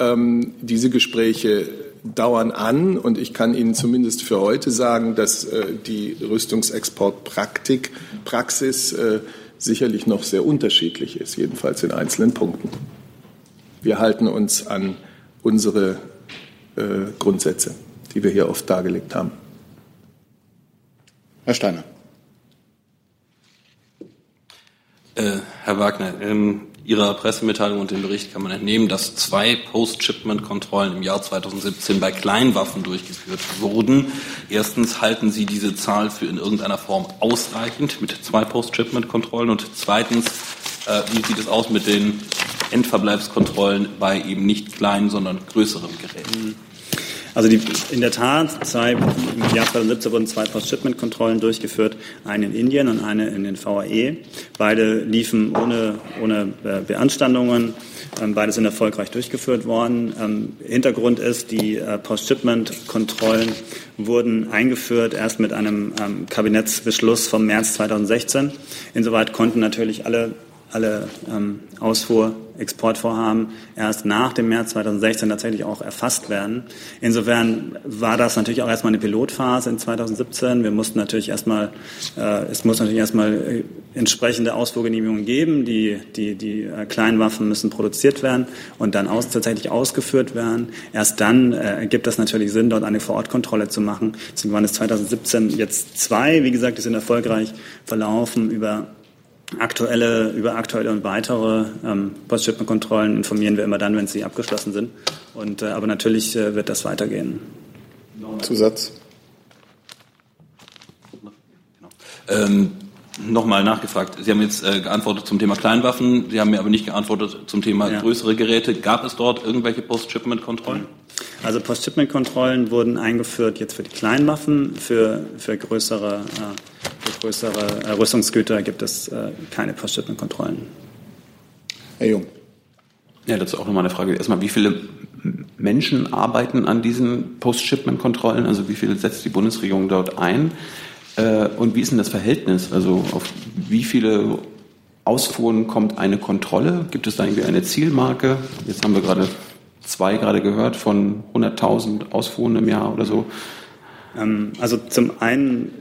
Ähm, diese Gespräche dauern an und ich kann Ihnen zumindest für heute sagen, dass äh, die Rüstungsexportpraktik, Praxis äh, sicherlich noch sehr unterschiedlich ist, jedenfalls in einzelnen Punkten. Wir halten uns an unsere äh, Grundsätze, die wir hier oft dargelegt haben. Herr Steiner. Äh, Herr Wagner, in Ihrer Pressemitteilung und dem Bericht kann man entnehmen, dass zwei Post-Shipment-Kontrollen im Jahr 2017 bei Kleinwaffen durchgeführt wurden. Erstens halten Sie diese Zahl für in irgendeiner Form ausreichend mit zwei Post-Shipment-Kontrollen und zweitens, äh, wie sieht es aus mit den Endverbleibskontrollen bei eben nicht kleinen, sondern größeren Geräten? Also die, in der Tat, zwei, im Jahr 2017 wurden zwei Post-Shipment-Kontrollen durchgeführt, eine in Indien und eine in den VAE. Beide liefen ohne, ohne äh, Beanstandungen. Ähm, beide sind erfolgreich durchgeführt worden. Ähm, Hintergrund ist, die äh, Post-Shipment-Kontrollen wurden eingeführt erst mit einem ähm, Kabinettsbeschluss vom März 2016. Insoweit konnten natürlich alle alle Ausfuhr, Exportvorhaben erst nach dem März 2016 tatsächlich auch erfasst werden. Insofern war das natürlich auch erstmal eine Pilotphase in 2017. Wir mussten natürlich erstmal, äh, es muss natürlich erstmal äh, entsprechende Ausfuhrgenehmigungen geben. Die, die, die äh, kleinen Waffen müssen produziert werden und dann aus, tatsächlich ausgeführt werden. Erst dann äh, ergibt das natürlich Sinn, dort eine Vorortkontrolle zu machen. Deswegen waren es 2017 jetzt zwei. Wie gesagt, die sind erfolgreich verlaufen über aktuelle, über aktuelle und weitere ähm, Post-Shipment-Kontrollen informieren wir immer dann, wenn sie abgeschlossen sind. Und, äh, aber natürlich äh, wird das weitergehen. Zusatz? Ähm, Nochmal nachgefragt. Sie haben jetzt äh, geantwortet zum Thema Kleinwaffen. Sie haben mir aber nicht geantwortet zum Thema ja. größere Geräte. Gab es dort irgendwelche Post-Shipment-Kontrollen? Also Post-Shipment-Kontrollen wurden eingeführt jetzt für die Kleinwaffen. Für, für größere, äh, für größere äh, Rüstungsgüter gibt es äh, keine Post-Shipment-Kontrollen. Herr Jung. Ja, dazu auch nochmal eine Frage. Erstmal, wie viele Menschen arbeiten an diesen Post-Shipment-Kontrollen? Also wie viele setzt die Bundesregierung dort ein? Äh, und wie ist denn das Verhältnis? Also auf wie viele Ausfuhren kommt eine Kontrolle? Gibt es da irgendwie eine Zielmarke? Jetzt haben wir gerade zwei gerade gehört von 100.000 Ausfuhren im Jahr oder so. Ähm, also zum einen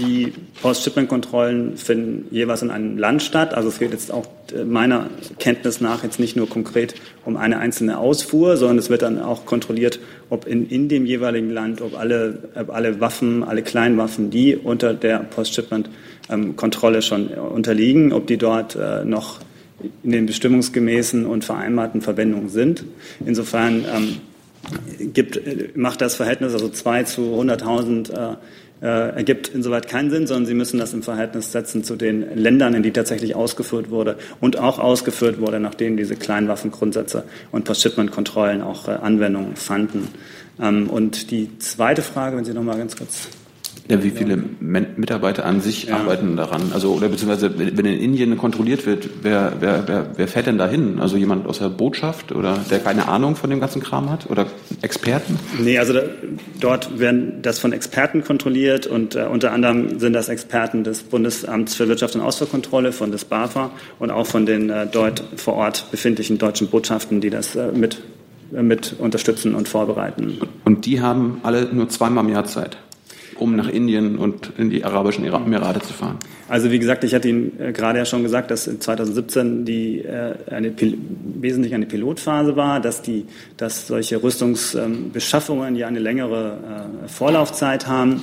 die Post-Shipment-Kontrollen finden jeweils in einem Land statt. Also es geht jetzt auch äh, meiner Kenntnis nach jetzt nicht nur konkret um eine einzelne Ausfuhr, sondern es wird dann auch kontrolliert, ob in, in dem jeweiligen Land, ob alle, ob alle Waffen, alle kleinen Waffen, die unter der Post-Shipment-Kontrolle schon unterliegen, ob die dort äh, noch in den bestimmungsgemäßen und vereinbarten Verwendungen sind. Insofern ähm, gibt, macht das Verhältnis also zwei zu 100.000 äh, äh, ergibt insoweit keinen Sinn, sondern Sie müssen das im Verhältnis setzen zu den Ländern, in die tatsächlich ausgeführt wurde und auch ausgeführt wurde, nachdem diese Kleinwaffengrundsätze und Post-Shipment-Kontrollen auch äh, Anwendung fanden. Ähm, und die zweite Frage, wenn Sie noch mal ganz kurz ja, wie viele Mitarbeiter an sich ja. arbeiten daran? Also, oder beziehungsweise, wenn in Indien kontrolliert wird, wer, wer, wer, wer fährt denn da hin? Also jemand aus der Botschaft oder der keine Ahnung von dem ganzen Kram hat? Oder Experten? Nee, also da, dort werden das von Experten kontrolliert und äh, unter anderem sind das Experten des Bundesamts für Wirtschaft und Ausfuhrkontrolle, von des BAFA und auch von den äh, dort vor Ort befindlichen deutschen Botschaften, die das äh, mit, mit unterstützen und vorbereiten. Und die haben alle nur zweimal im Jahr Zeit? Um nach Indien und in die Arabischen Emirate zu fahren? Also wie gesagt, ich hatte Ihnen äh, gerade ja schon gesagt, dass 2017 die, äh, eine, wesentlich eine Pilotphase war, dass, die, dass solche Rüstungsbeschaffungen ja eine längere äh, Vorlaufzeit haben.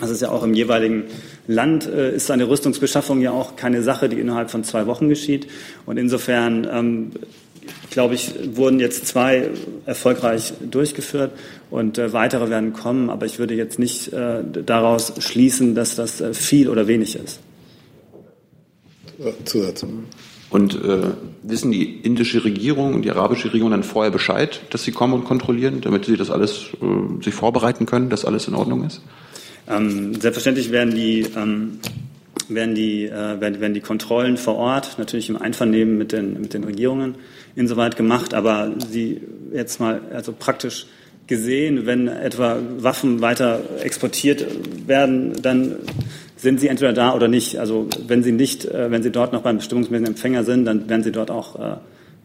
Das ist ja auch im jeweiligen Land ist eine Rüstungsbeschaffung ja auch keine Sache, die innerhalb von zwei Wochen geschieht. Und insofern ähm, glaube ich, wurden jetzt zwei erfolgreich durchgeführt und äh, weitere werden kommen. Aber ich würde jetzt nicht äh, daraus schließen, dass das äh, viel oder wenig ist. Zusatz. Und äh, wissen die indische Regierung und die arabische Regierung dann vorher Bescheid, dass sie kommen und kontrollieren, damit sie das alles äh, sich vorbereiten können, dass alles in Ordnung ist? Ähm, selbstverständlich werden die ähm, werden die, äh, werden, werden die Kontrollen vor Ort natürlich im Einvernehmen mit den, mit den Regierungen insoweit gemacht, aber sie jetzt mal also praktisch gesehen, wenn etwa Waffen weiter exportiert werden, dann sind sie entweder da oder nicht. Also wenn sie nicht, äh, wenn sie dort noch beim bestimmungsmäßigen Empfänger sind, dann werden sie dort auch äh,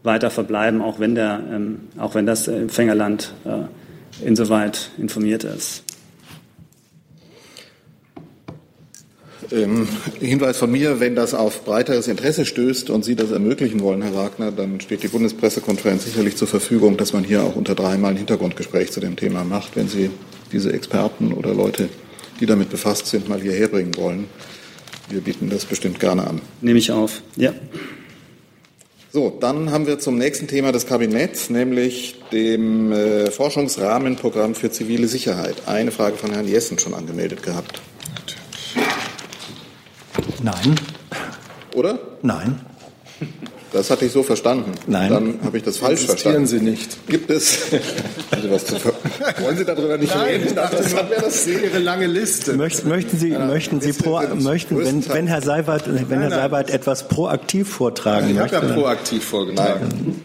weiter verbleiben, auch wenn der, ähm, auch wenn das Empfängerland äh, insoweit informiert ist. Ähm, Hinweis von mir, wenn das auf breiteres Interesse stößt und Sie das ermöglichen wollen, Herr Wagner, dann steht die Bundespressekonferenz sicherlich zur Verfügung, dass man hier auch unter dreimal ein Hintergrundgespräch zu dem Thema macht, wenn Sie diese Experten oder Leute, die damit befasst sind, mal hierher bringen wollen. Wir bieten das bestimmt gerne an. Nehme ich auf. Ja. So, dann haben wir zum nächsten Thema des Kabinetts, nämlich dem äh, Forschungsrahmenprogramm für zivile Sicherheit. Eine Frage von Herrn Jessen schon angemeldet gehabt. Nein. Oder? Nein. Das hatte ich so verstanden. Nein. Dann habe ich das falsch Existieren verstanden. Sie nicht. Gibt es? <laughs> Also was zu ver <laughs> Wollen Sie darüber nicht Nein, reden? ich dachte, das wäre das Ihre lange Liste. Möchten, möchten Sie, möchten Sie pro, möchten, wenn, wenn Herr Seibert, wenn Herr nein. Seibert etwas proaktiv vortragen Ich habe möchte? ja proaktiv vorgetragen.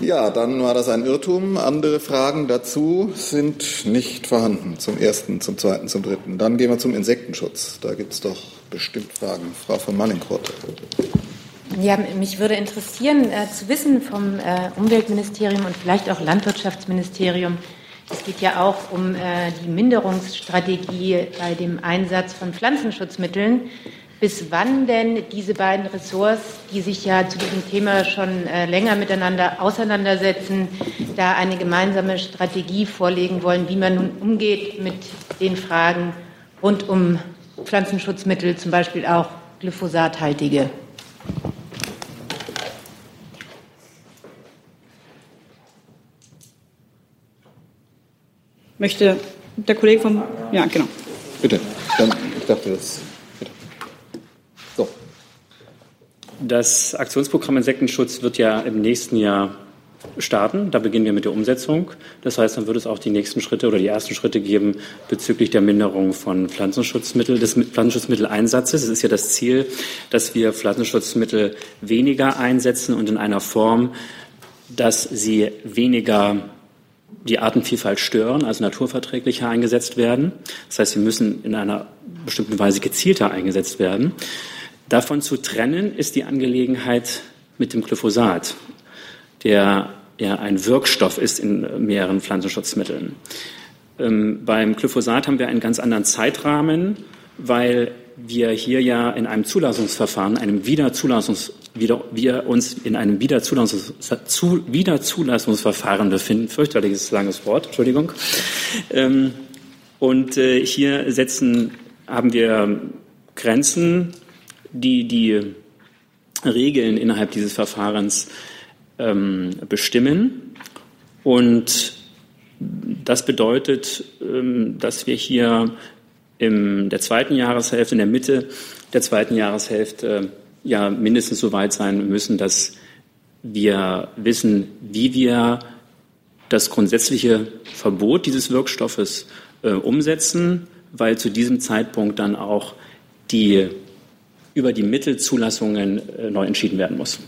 Ja, dann war das ein Irrtum. Andere Fragen dazu sind nicht vorhanden. Zum ersten, zum zweiten, zum dritten. Dann gehen wir zum Insektenschutz. Da gibt es doch bestimmt Fragen. Frau von Mallinckrodt. Ja, mich würde interessieren äh, zu wissen vom äh, Umweltministerium und vielleicht auch Landwirtschaftsministerium. Es geht ja auch um äh, die Minderungsstrategie bei dem Einsatz von Pflanzenschutzmitteln. Bis wann denn diese beiden Ressorts, die sich ja zu diesem Thema schon äh, länger miteinander auseinandersetzen, da eine gemeinsame Strategie vorlegen wollen, wie man nun umgeht mit den Fragen rund um Pflanzenschutzmittel, zum Beispiel auch glyphosathaltige? Möchte der Kollege vom. Ja, genau. Bitte. Dann, ich dachte, das. Bitte. So. Das Aktionsprogramm Insektenschutz wird ja im nächsten Jahr starten. Da beginnen wir mit der Umsetzung. Das heißt, dann wird es auch die nächsten Schritte oder die ersten Schritte geben bezüglich der Minderung von Pflanzenschutzmitteln, des Pflanzenschutzmitteleinsatzes. Es ist ja das Ziel, dass wir Pflanzenschutzmittel weniger einsetzen und in einer Form, dass sie weniger die Artenvielfalt stören, also naturverträglicher eingesetzt werden. Das heißt, sie müssen in einer bestimmten Weise gezielter eingesetzt werden. Davon zu trennen ist die Angelegenheit mit dem Glyphosat, der ja ein Wirkstoff ist in mehreren Pflanzenschutzmitteln. Ähm, beim Glyphosat haben wir einen ganz anderen Zeitrahmen, weil wir hier ja in einem Zulassungsverfahren, einem Wiederzulassungs, wieder, wir uns in einem Wiederzulassungs, zu, Wiederzulassungsverfahren befinden. Fürchterliches langes Wort, Entschuldigung. Ähm, und äh, hier setzen, haben wir Grenzen, die die Regeln innerhalb dieses Verfahrens ähm, bestimmen. Und das bedeutet, ähm, dass wir hier in der zweiten Jahreshälfte, in der Mitte der zweiten Jahreshälfte, ja mindestens so weit sein müssen, dass wir wissen, wie wir das grundsätzliche Verbot dieses Wirkstoffes äh, umsetzen, weil zu diesem Zeitpunkt dann auch die über die Mittelzulassungen äh, neu entschieden werden muss.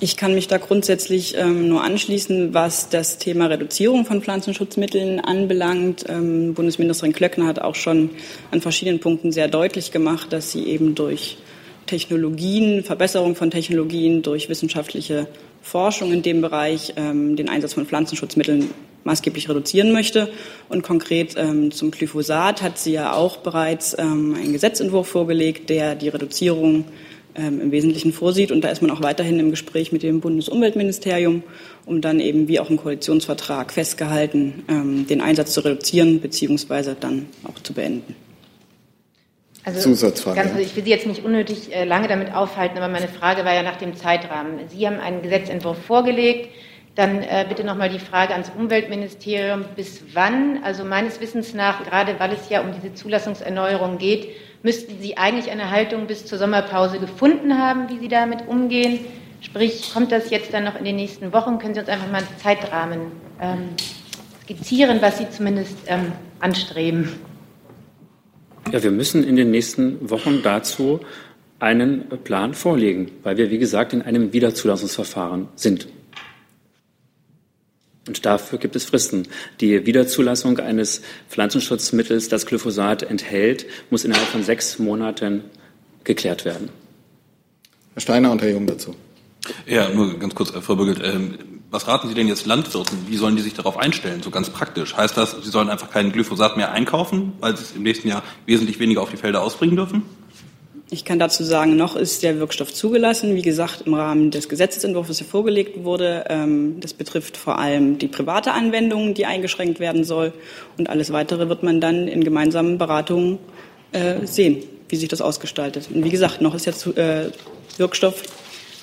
Ich kann mich da grundsätzlich ähm, nur anschließen, was das Thema Reduzierung von Pflanzenschutzmitteln anbelangt. Ähm, Bundesministerin Klöckner hat auch schon an verschiedenen Punkten sehr deutlich gemacht, dass sie eben durch Technologien, Verbesserung von Technologien, durch wissenschaftliche Forschung in dem Bereich ähm, den Einsatz von Pflanzenschutzmitteln maßgeblich reduzieren möchte. Und konkret ähm, zum Glyphosat hat sie ja auch bereits ähm, einen Gesetzentwurf vorgelegt, der die Reduzierung ähm, im Wesentlichen vorsieht. Und da ist man auch weiterhin im Gespräch mit dem Bundesumweltministerium, um dann eben wie auch im Koalitionsvertrag festgehalten, ähm, den Einsatz zu reduzieren beziehungsweise dann auch zu beenden. Also Zusatzfrage, Ganz, ich will Sie jetzt nicht unnötig äh, lange damit aufhalten, aber meine Frage war ja nach dem Zeitrahmen. Sie haben einen Gesetzentwurf vorgelegt. Dann äh, bitte nochmal die Frage ans Umweltministerium. Bis wann, also meines Wissens nach, gerade weil es ja um diese Zulassungserneuerung geht, müssten Sie eigentlich eine Haltung bis zur Sommerpause gefunden haben, wie Sie damit umgehen. Sprich, kommt das jetzt dann noch in den nächsten Wochen? Können Sie uns einfach mal einen Zeitrahmen ähm, skizzieren, was Sie zumindest ähm, anstreben? Ja, wir müssen in den nächsten Wochen dazu einen Plan vorlegen, weil wir, wie gesagt, in einem Wiederzulassungsverfahren sind. Und dafür gibt es Fristen. Die Wiederzulassung eines Pflanzenschutzmittels, das Glyphosat enthält, muss innerhalb von sechs Monaten geklärt werden. Herr Steiner und Herr Jung dazu. Ja, nur ganz kurz, Frau Bürgelt. Ähm, was raten Sie denn jetzt Landwirten? Wie sollen die sich darauf einstellen, so ganz praktisch? Heißt das, sie sollen einfach keinen Glyphosat mehr einkaufen, weil sie es im nächsten Jahr wesentlich weniger auf die Felder ausbringen dürfen? Ich kann dazu sagen, noch ist der Wirkstoff zugelassen. Wie gesagt, im Rahmen des Gesetzentwurfs, der vorgelegt wurde. Ähm, das betrifft vor allem die private Anwendung, die eingeschränkt werden soll. Und alles Weitere wird man dann in gemeinsamen Beratungen äh, sehen, wie sich das ausgestaltet. Und wie gesagt, noch ist der äh, Wirkstoff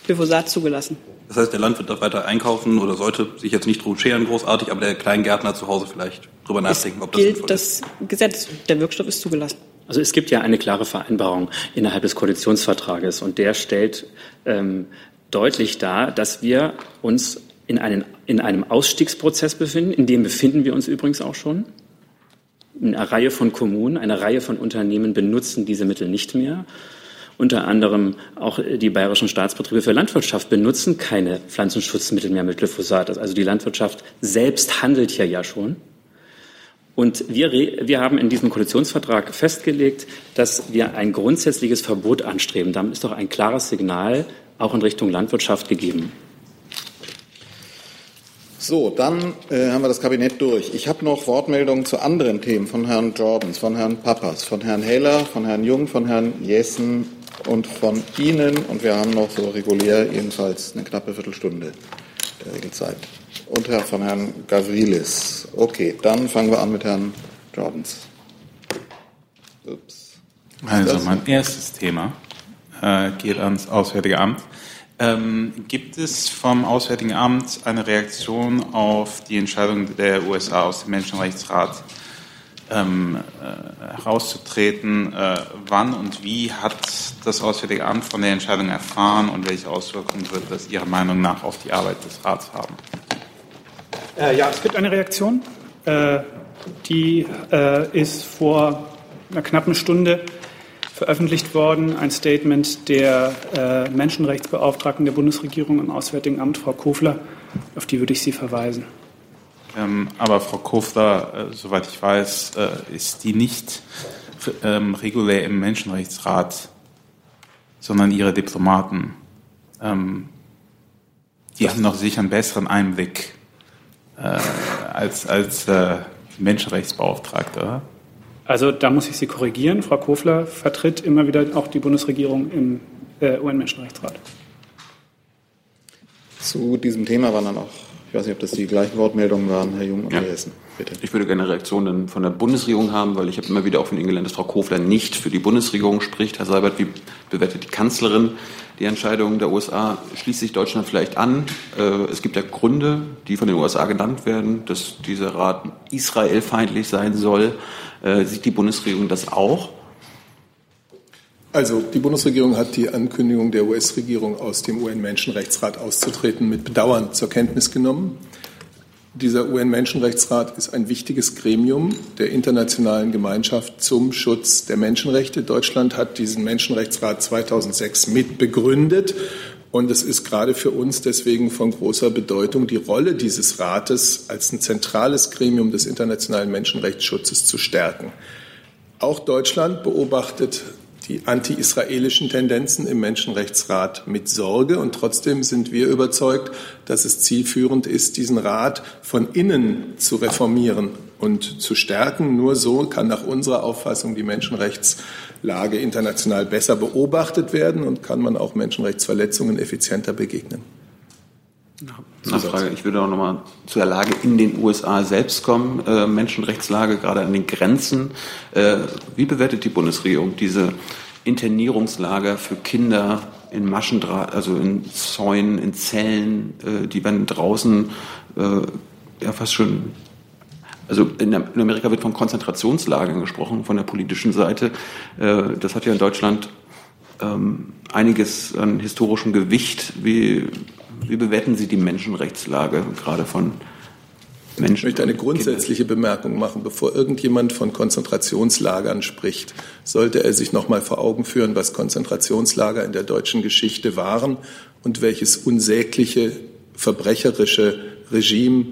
Glyphosat zugelassen. Das heißt, der Landwirt darf weiter einkaufen oder sollte sich jetzt nicht drum scheren großartig, aber der Kleingärtner zu Hause vielleicht drüber nachdenken, ob das gilt sinnvoll das Gesetz. Der Wirkstoff ist zugelassen. Also es gibt ja eine klare Vereinbarung innerhalb des Koalitionsvertrages und der stellt ähm, deutlich dar, dass wir uns in, einen, in einem Ausstiegsprozess befinden. In dem befinden wir uns übrigens auch schon. Eine Reihe von Kommunen, eine Reihe von Unternehmen benutzen diese Mittel nicht mehr. Unter anderem auch die bayerischen Staatsbetriebe für Landwirtschaft benutzen keine Pflanzenschutzmittel mehr mit Glyphosat. Also die Landwirtschaft selbst handelt hier ja schon. Und wir, wir haben in diesem Koalitionsvertrag festgelegt, dass wir ein grundsätzliches Verbot anstreben. Damit ist doch ein klares Signal auch in Richtung Landwirtschaft gegeben. So, dann äh, haben wir das Kabinett durch. Ich habe noch Wortmeldungen zu anderen Themen von Herrn Jordans, von Herrn Pappas, von Herrn Heller, von Herrn Jung, von Herrn Jessen und von Ihnen. Und wir haben noch so regulär ebenfalls eine knappe Viertelstunde der Regelzeit. Und Herr von Herrn Gavrilis. Okay, dann fangen wir an mit Herrn Jordans. Ups. Also mein erstes Thema äh, geht ans Auswärtige Amt. Ähm, gibt es vom Auswärtigen Amt eine Reaktion auf die Entscheidung der USA aus dem Menschenrechtsrat ähm, äh, herauszutreten? Äh, wann und wie hat das Auswärtige Amt von der Entscheidung erfahren und welche Auswirkungen wird das Ihrer Meinung nach auf die Arbeit des Rats haben? Äh, ja, es gibt eine Reaktion. Äh, die äh, ist vor einer knappen Stunde veröffentlicht worden. Ein Statement der äh, Menschenrechtsbeauftragten der Bundesregierung im Auswärtigen Amt, Frau Kofler. Auf die würde ich Sie verweisen. Ähm, aber Frau Kofler, äh, soweit ich weiß, äh, ist die nicht ähm, regulär im Menschenrechtsrat, sondern ihre Diplomaten. Ähm, die haben noch sicher einen besseren Einblick als, als äh, Menschenrechtsbeauftragte, oder? Also da muss ich Sie korrigieren. Frau Kofler vertritt immer wieder auch die Bundesregierung im äh, UN-Menschenrechtsrat. Zu diesem Thema waren dann auch, ich weiß nicht, ob das die gleichen Wortmeldungen waren, Herr Jung und ja. Herr Hessen. Bitte. Ich würde gerne Reaktionen von der Bundesregierung haben, weil ich habe immer wieder auch von Ihnen gelernt, dass Frau Kofler nicht für die Bundesregierung spricht. Herr Seibert, wie bewertet die Kanzlerin die Entscheidung der USA? Schließt sich Deutschland vielleicht an? Äh, es gibt ja Gründe, die von den USA genannt werden, dass dieser Rat israelfeindlich sein soll. Äh, sieht die Bundesregierung das auch? Also die Bundesregierung hat die Ankündigung der US-Regierung aus dem UN-Menschenrechtsrat auszutreten mit Bedauern zur Kenntnis genommen. Dieser UN-Menschenrechtsrat ist ein wichtiges Gremium der internationalen Gemeinschaft zum Schutz der Menschenrechte. Deutschland hat diesen Menschenrechtsrat 2006 mitbegründet. Und es ist gerade für uns deswegen von großer Bedeutung, die Rolle dieses Rates als ein zentrales Gremium des internationalen Menschenrechtsschutzes zu stärken. Auch Deutschland beobachtet die anti-israelischen Tendenzen im Menschenrechtsrat mit Sorge. Und trotzdem sind wir überzeugt, dass es zielführend ist, diesen Rat von innen zu reformieren und zu stärken. Nur so kann nach unserer Auffassung die Menschenrechtslage international besser beobachtet werden und kann man auch Menschenrechtsverletzungen effizienter begegnen. Nachfrage. Ich würde auch nochmal zu der Lage in den USA selbst kommen. Äh, Menschenrechtslage gerade an den Grenzen. Äh, wie bewertet die Bundesregierung diese Internierungslager für Kinder in Maschendraht, also in Zäunen, in Zellen, äh, die werden draußen äh, ja fast schon also in Amerika wird von Konzentrationslagern gesprochen, von der politischen Seite. Äh, das hat ja in Deutschland ähm, einiges an historischem Gewicht. Wie wie bewerten Sie die Menschenrechtslage gerade von Menschen? Ich möchte eine grundsätzliche Bemerkung machen. Bevor irgendjemand von Konzentrationslagern spricht, sollte er sich noch mal vor Augen führen, was Konzentrationslager in der deutschen Geschichte waren und welches unsägliche verbrecherische Regime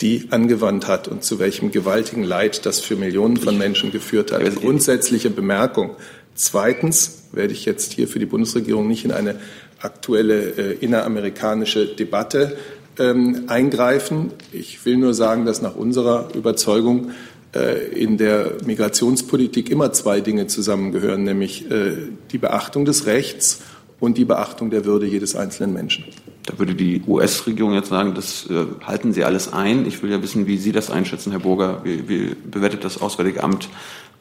die angewandt hat und zu welchem gewaltigen Leid das für Millionen von Menschen geführt hat. Grundsätzliche Bemerkung. Zweitens werde ich jetzt hier für die Bundesregierung nicht in eine aktuelle äh, inneramerikanische Debatte ähm, eingreifen. Ich will nur sagen, dass nach unserer Überzeugung äh, in der Migrationspolitik immer zwei Dinge zusammengehören, nämlich äh, die Beachtung des Rechts und die Beachtung der Würde jedes einzelnen Menschen. Da würde die US-Regierung jetzt sagen, das äh, halten Sie alles ein. Ich will ja wissen, wie Sie das einschätzen, Herr Burger. Wie, wie bewertet das Auswärtige Amt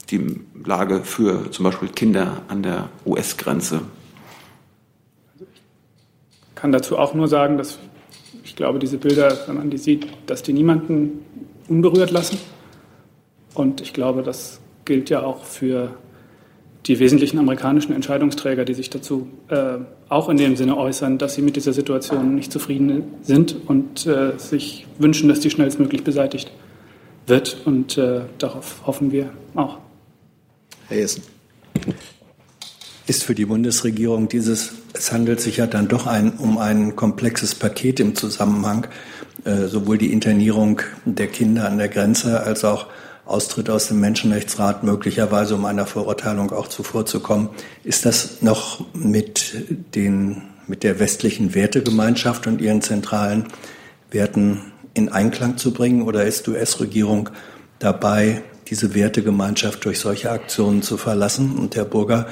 die Lage für zum Beispiel Kinder an der US-Grenze? Ich kann dazu auch nur sagen, dass ich glaube, diese Bilder, wenn man die sieht, dass die niemanden unberührt lassen. Und ich glaube, das gilt ja auch für die wesentlichen amerikanischen Entscheidungsträger, die sich dazu äh, auch in dem Sinne äußern, dass sie mit dieser Situation nicht zufrieden sind und äh, sich wünschen, dass die schnellstmöglich beseitigt wird. Und äh, darauf hoffen wir auch. Herr Jessen. Ist für die Bundesregierung dieses, es handelt sich ja dann doch ein, um ein komplexes Paket im Zusammenhang, äh, sowohl die Internierung der Kinder an der Grenze als auch Austritt aus dem Menschenrechtsrat, möglicherweise um einer Vorurteilung auch zuvorzukommen. Ist das noch mit, den, mit der westlichen Wertegemeinschaft und ihren zentralen Werten in Einklang zu bringen? Oder ist die US-Regierung dabei, diese Wertegemeinschaft durch solche Aktionen zu verlassen. Und Herr Burger,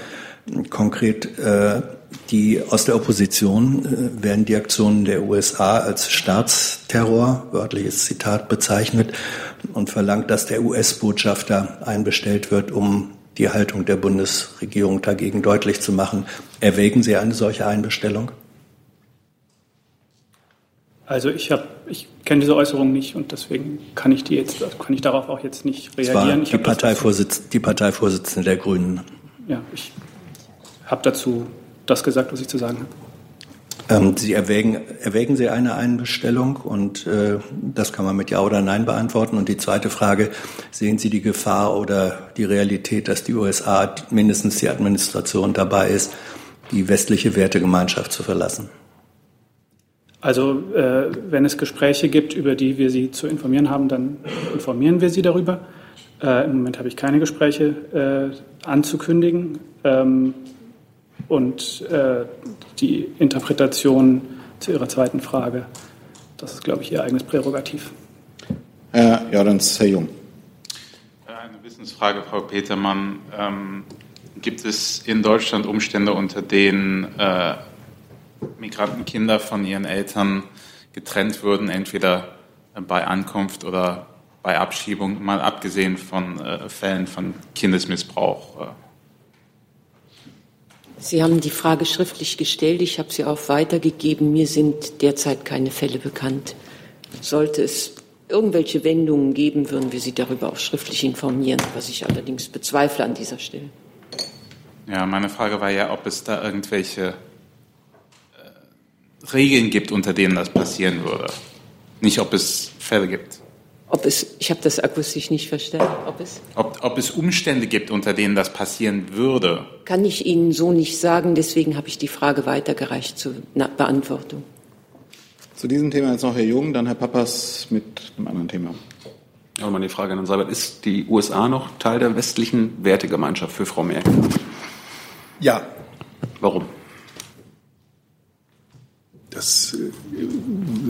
konkret äh, die aus der Opposition äh, werden die Aktionen der USA als Staatsterror, wörtliches Zitat, bezeichnet und verlangt, dass der US-Botschafter einbestellt wird, um die Haltung der Bundesregierung dagegen deutlich zu machen. Erwägen Sie eine solche Einbestellung? Also ich habe, ich kenne diese Äußerung nicht und deswegen kann ich die jetzt, kann ich darauf auch jetzt nicht reagieren. Die, Parteivorsitz, die Parteivorsitzende der Grünen. Ja, ich habe dazu das gesagt, was ich zu sagen habe. Ähm, Sie erwägen, erwägen Sie eine Einbestellung und äh, das kann man mit Ja oder Nein beantworten. Und die zweite Frage, sehen Sie die Gefahr oder die Realität, dass die USA, mindestens die Administration dabei ist, die westliche Wertegemeinschaft zu verlassen? Also äh, wenn es Gespräche gibt, über die wir Sie zu informieren haben, dann informieren wir Sie darüber. Äh, Im Moment habe ich keine Gespräche äh, anzukündigen. Ähm, und äh, die Interpretation zu Ihrer zweiten Frage, das ist, glaube ich, Ihr eigenes Prärogativ. Herr Jordans, Herr Jung. Eine Wissensfrage, Frau Petermann. Ähm, gibt es in Deutschland Umstände, unter denen äh, Migrantenkinder von ihren Eltern getrennt würden, entweder bei Ankunft oder bei Abschiebung, mal abgesehen von äh, Fällen von Kindesmissbrauch. Äh. Sie haben die Frage schriftlich gestellt. Ich habe sie auch weitergegeben. Mir sind derzeit keine Fälle bekannt. Sollte es irgendwelche Wendungen geben, würden wir Sie darüber auch schriftlich informieren, was ich allerdings bezweifle an dieser Stelle. Ja, meine Frage war ja, ob es da irgendwelche Regeln gibt, unter denen das passieren würde. Nicht, ob es Fälle gibt. Ob es, ich habe das akustisch nicht verstanden. Ob es, ob, ob es Umstände gibt, unter denen das passieren würde. Kann ich Ihnen so nicht sagen. Deswegen habe ich die Frage weitergereicht zur Beantwortung. Zu diesem Thema jetzt noch Herr Jung, dann Herr Pappas mit einem anderen Thema. Ja, mal die Frage an Herrn Seibert. Ist die USA noch Teil der westlichen Wertegemeinschaft für Frau Merkel? Ja. Warum? Das,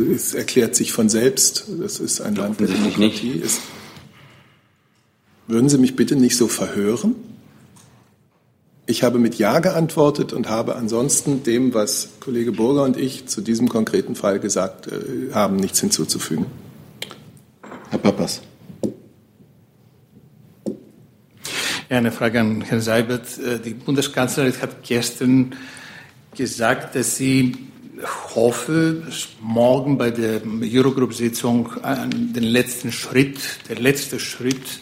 das äh, erklärt sich von selbst. Das ist ein Land der Demokratie. Ist. Würden Sie mich bitte nicht so verhören? Ich habe mit Ja geantwortet und habe ansonsten dem, was Kollege Burger und ich zu diesem konkreten Fall gesagt äh, haben, nichts hinzuzufügen. Herr Papas. Ja, eine Frage an Herrn Seibert. Äh, die Bundeskanzlerin hat gestern gesagt, dass sie hoffe, dass morgen bei der Eurogroup-Sitzung den letzten Schritt, der letzte Schritt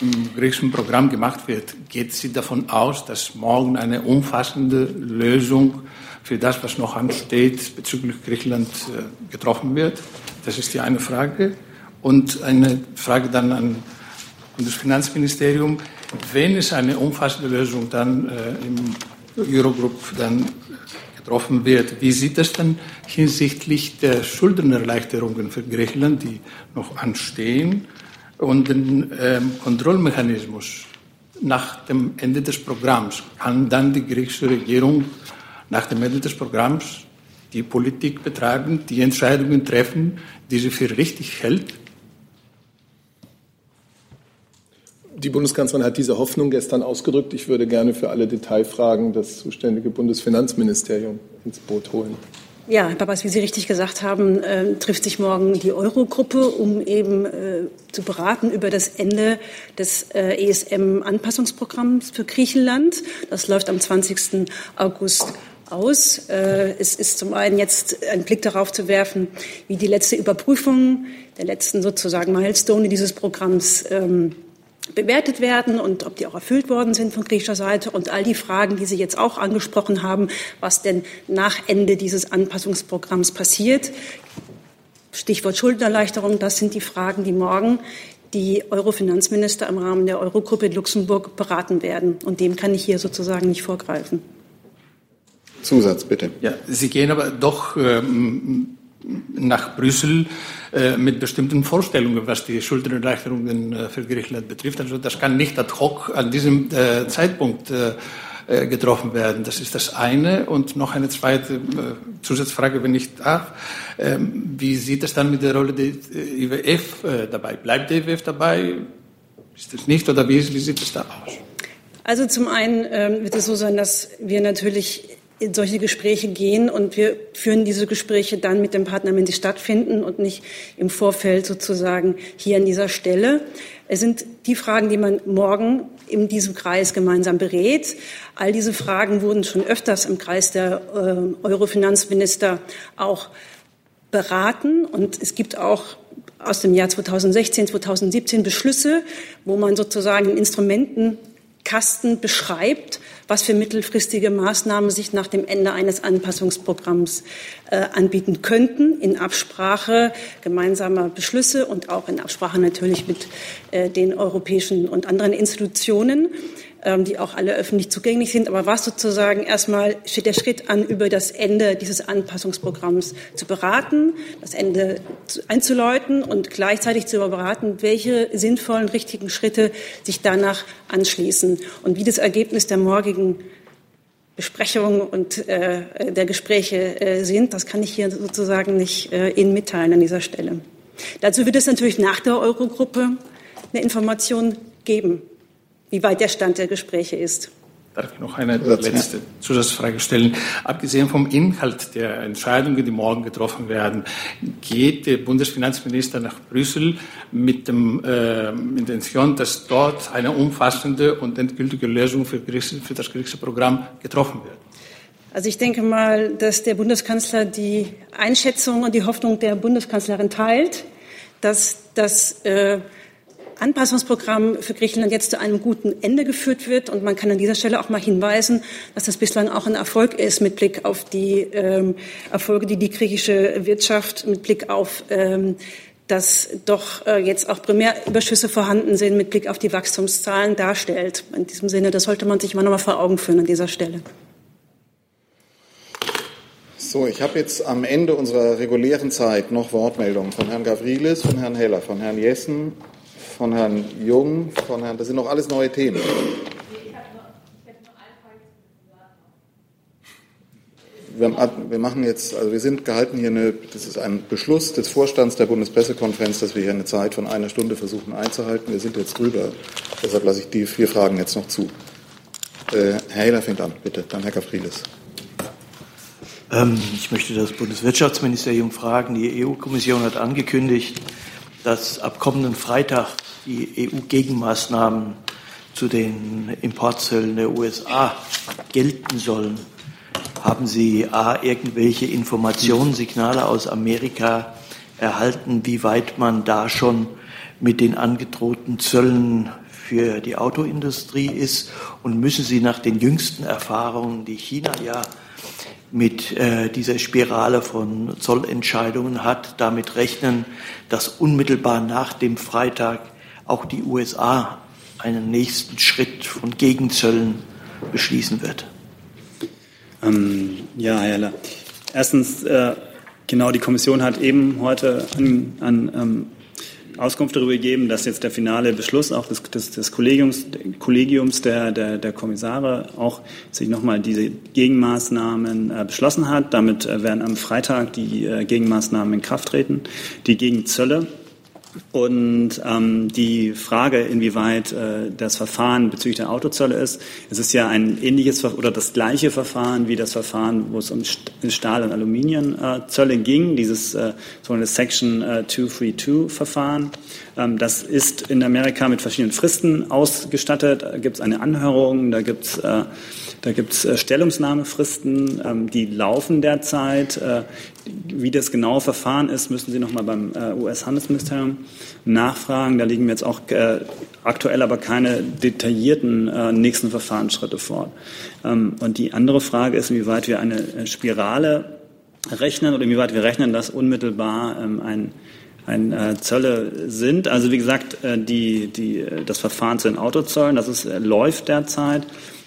im griechischen Programm gemacht wird. Geht sie davon aus, dass morgen eine umfassende Lösung für das, was noch ansteht, bezüglich Griechenland äh, getroffen wird? Das ist die eine Frage. Und eine Frage dann an das Finanzministerium. Wenn es eine umfassende Lösung dann äh, im Eurogroup dann getroffen wird. Wie sieht es dann hinsichtlich der Schuldenerleichterungen für Griechenland, die noch anstehen, und den ähm, Kontrollmechanismus nach dem Ende des Programms? Kann dann die griechische Regierung nach dem Ende des Programms die Politik betreiben, die Entscheidungen treffen, die sie für richtig hält? Die Bundeskanzlerin hat diese Hoffnung gestern ausgedrückt. Ich würde gerne für alle Detailfragen das zuständige Bundesfinanzministerium ins Boot holen. Ja, Herr Babas, wie Sie richtig gesagt haben, äh, trifft sich morgen die Eurogruppe, um eben äh, zu beraten über das Ende des äh, ESM-Anpassungsprogramms für Griechenland. Das läuft am 20. August aus. Äh, es ist zum einen jetzt ein Blick darauf zu werfen, wie die letzte Überprüfung der letzten sozusagen Milestone dieses Programms ähm, bewertet werden und ob die auch erfüllt worden sind von griechischer Seite und all die Fragen, die Sie jetzt auch angesprochen haben, was denn nach Ende dieses Anpassungsprogramms passiert. Stichwort Schuldenerleichterung, das sind die Fragen, die morgen die Euro-Finanzminister im Rahmen der Eurogruppe in Luxemburg beraten werden. Und dem kann ich hier sozusagen nicht vorgreifen. Zusatz, bitte. Ja, Sie gehen aber doch ähm, nach Brüssel äh, mit bestimmten Vorstellungen, was die Schuldenerleichterungen äh, für Griechenland betrifft. Also das kann nicht ad hoc an diesem äh, Zeitpunkt getroffen werden. Das ist das eine. Und noch eine zweite Zusatzfrage, wenn ich darf. Ähm, wie sieht es dann mit der Rolle des IWF dabei? Bleibt der IWF dabei? Ist es nicht? Oder wie, wie sieht es da aus? Also zum einen ähm, wird es so sein, dass wir natürlich in solche Gespräche gehen und wir führen diese Gespräche dann mit dem Partner, wenn sie stattfinden und nicht im Vorfeld sozusagen hier an dieser Stelle. Es sind die Fragen, die man morgen in diesem Kreis gemeinsam berät. All diese Fragen wurden schon öfters im Kreis der äh, Eurofinanzminister auch beraten und es gibt auch aus dem Jahr 2016, 2017 Beschlüsse, wo man sozusagen Instrumentenkasten beschreibt, was für mittelfristige Maßnahmen sich nach dem Ende eines Anpassungsprogramms äh, anbieten könnten, in Absprache gemeinsamer Beschlüsse und auch in Absprache natürlich mit äh, den europäischen und anderen Institutionen. Ähm, die auch alle öffentlich zugänglich sind. Aber was sozusagen erstmal steht der Schritt an, über das Ende dieses Anpassungsprogramms zu beraten, das Ende einzuläuten und gleichzeitig zu beraten, welche sinnvollen, richtigen Schritte sich danach anschließen und wie das Ergebnis der morgigen Besprechungen und äh, der Gespräche äh, sind. Das kann ich hier sozusagen nicht äh, Ihnen mitteilen an dieser Stelle. Dazu wird es natürlich nach der Eurogruppe eine Information geben wie weit der Stand der Gespräche ist. Darf ich noch eine letzte Zusatzfrage stellen? Abgesehen vom Inhalt der Entscheidungen, die morgen getroffen werden, geht der Bundesfinanzminister nach Brüssel mit der äh, Intention, dass dort eine umfassende und endgültige Lösung für, für das griechische Programm getroffen wird? Also ich denke mal, dass der Bundeskanzler die Einschätzung und die Hoffnung der Bundeskanzlerin teilt, dass das äh, Anpassungsprogramm für Griechenland jetzt zu einem guten Ende geführt wird. Und man kann an dieser Stelle auch mal hinweisen, dass das bislang auch ein Erfolg ist mit Blick auf die ähm, Erfolge, die die griechische Wirtschaft mit Blick auf ähm, dass doch äh, jetzt auch Primärüberschüsse vorhanden sind mit Blick auf die Wachstumszahlen darstellt. In diesem Sinne, das sollte man sich mal noch mal vor Augen führen an dieser Stelle. So, ich habe jetzt am Ende unserer regulären Zeit noch Wortmeldungen von Herrn Gavrilis, von Herrn Heller, von Herrn Jessen, von Herrn Jung, von Herrn, das sind noch alles neue Themen. Wir, wir, machen jetzt, also wir sind gehalten hier eine, das ist ein Beschluss des Vorstands der Bundespressekonferenz, dass wir hier eine Zeit von einer Stunde versuchen einzuhalten. Wir sind jetzt drüber. Deshalb lasse ich die vier Fragen jetzt noch zu. Äh, Herr Heller fängt an, bitte. Dann Herr Gavrilis. Ähm, ich möchte das Bundeswirtschaftsministerium fragen. Die EU-Kommission hat angekündigt, dass ab kommenden Freitag die EU-Gegenmaßnahmen zu den Importzöllen der USA gelten sollen. Haben Sie A, irgendwelche Informationen, Signale aus Amerika erhalten, wie weit man da schon mit den angedrohten Zöllen für die Autoindustrie ist? Und müssen Sie nach den jüngsten Erfahrungen, die China ja mit äh, dieser Spirale von Zollentscheidungen hat, damit rechnen, dass unmittelbar nach dem Freitag auch die USA einen nächsten Schritt von Gegenzöllen beschließen wird? Ähm, ja, Herr Heller. Erstens, äh, genau, die Kommission hat eben heute an, an ähm, Auskunft darüber gegeben, dass jetzt der finale Beschluss auch des, des, des Kollegiums, Kollegiums der, der, der Kommissare auch sich nochmal diese Gegenmaßnahmen äh, beschlossen hat. Damit äh, werden am Freitag die äh, Gegenmaßnahmen in Kraft treten. Die Gegenzölle und ähm, die Frage, inwieweit äh, das Verfahren bezüglich der Autozölle ist, es ist ja ein ähnliches oder das gleiche Verfahren wie das Verfahren, wo es um Stahl- und Aluminiumzölle äh, ging, dieses äh, sogenannte Section äh, 232-Verfahren. Ähm, das ist in Amerika mit verschiedenen Fristen ausgestattet. Da gibt es eine Anhörung, da gibt es äh, da gibt es äh, Stellungnahmefristen, ähm, die laufen derzeit. Äh, wie das genaue Verfahren ist, müssen Sie noch mal beim äh, US-Handelsministerium nachfragen. Da liegen mir jetzt auch aktuell aber keine detaillierten nächsten Verfahrensschritte vor. Ähm, und die andere Frage ist, inwieweit wir eine Spirale rechnen oder inwieweit wir rechnen, dass unmittelbar ähm, ein ein äh, Zölle sind. Also wie gesagt, äh, die, die, das Verfahren zu den Autozöllen, das ist, äh, läuft derzeit.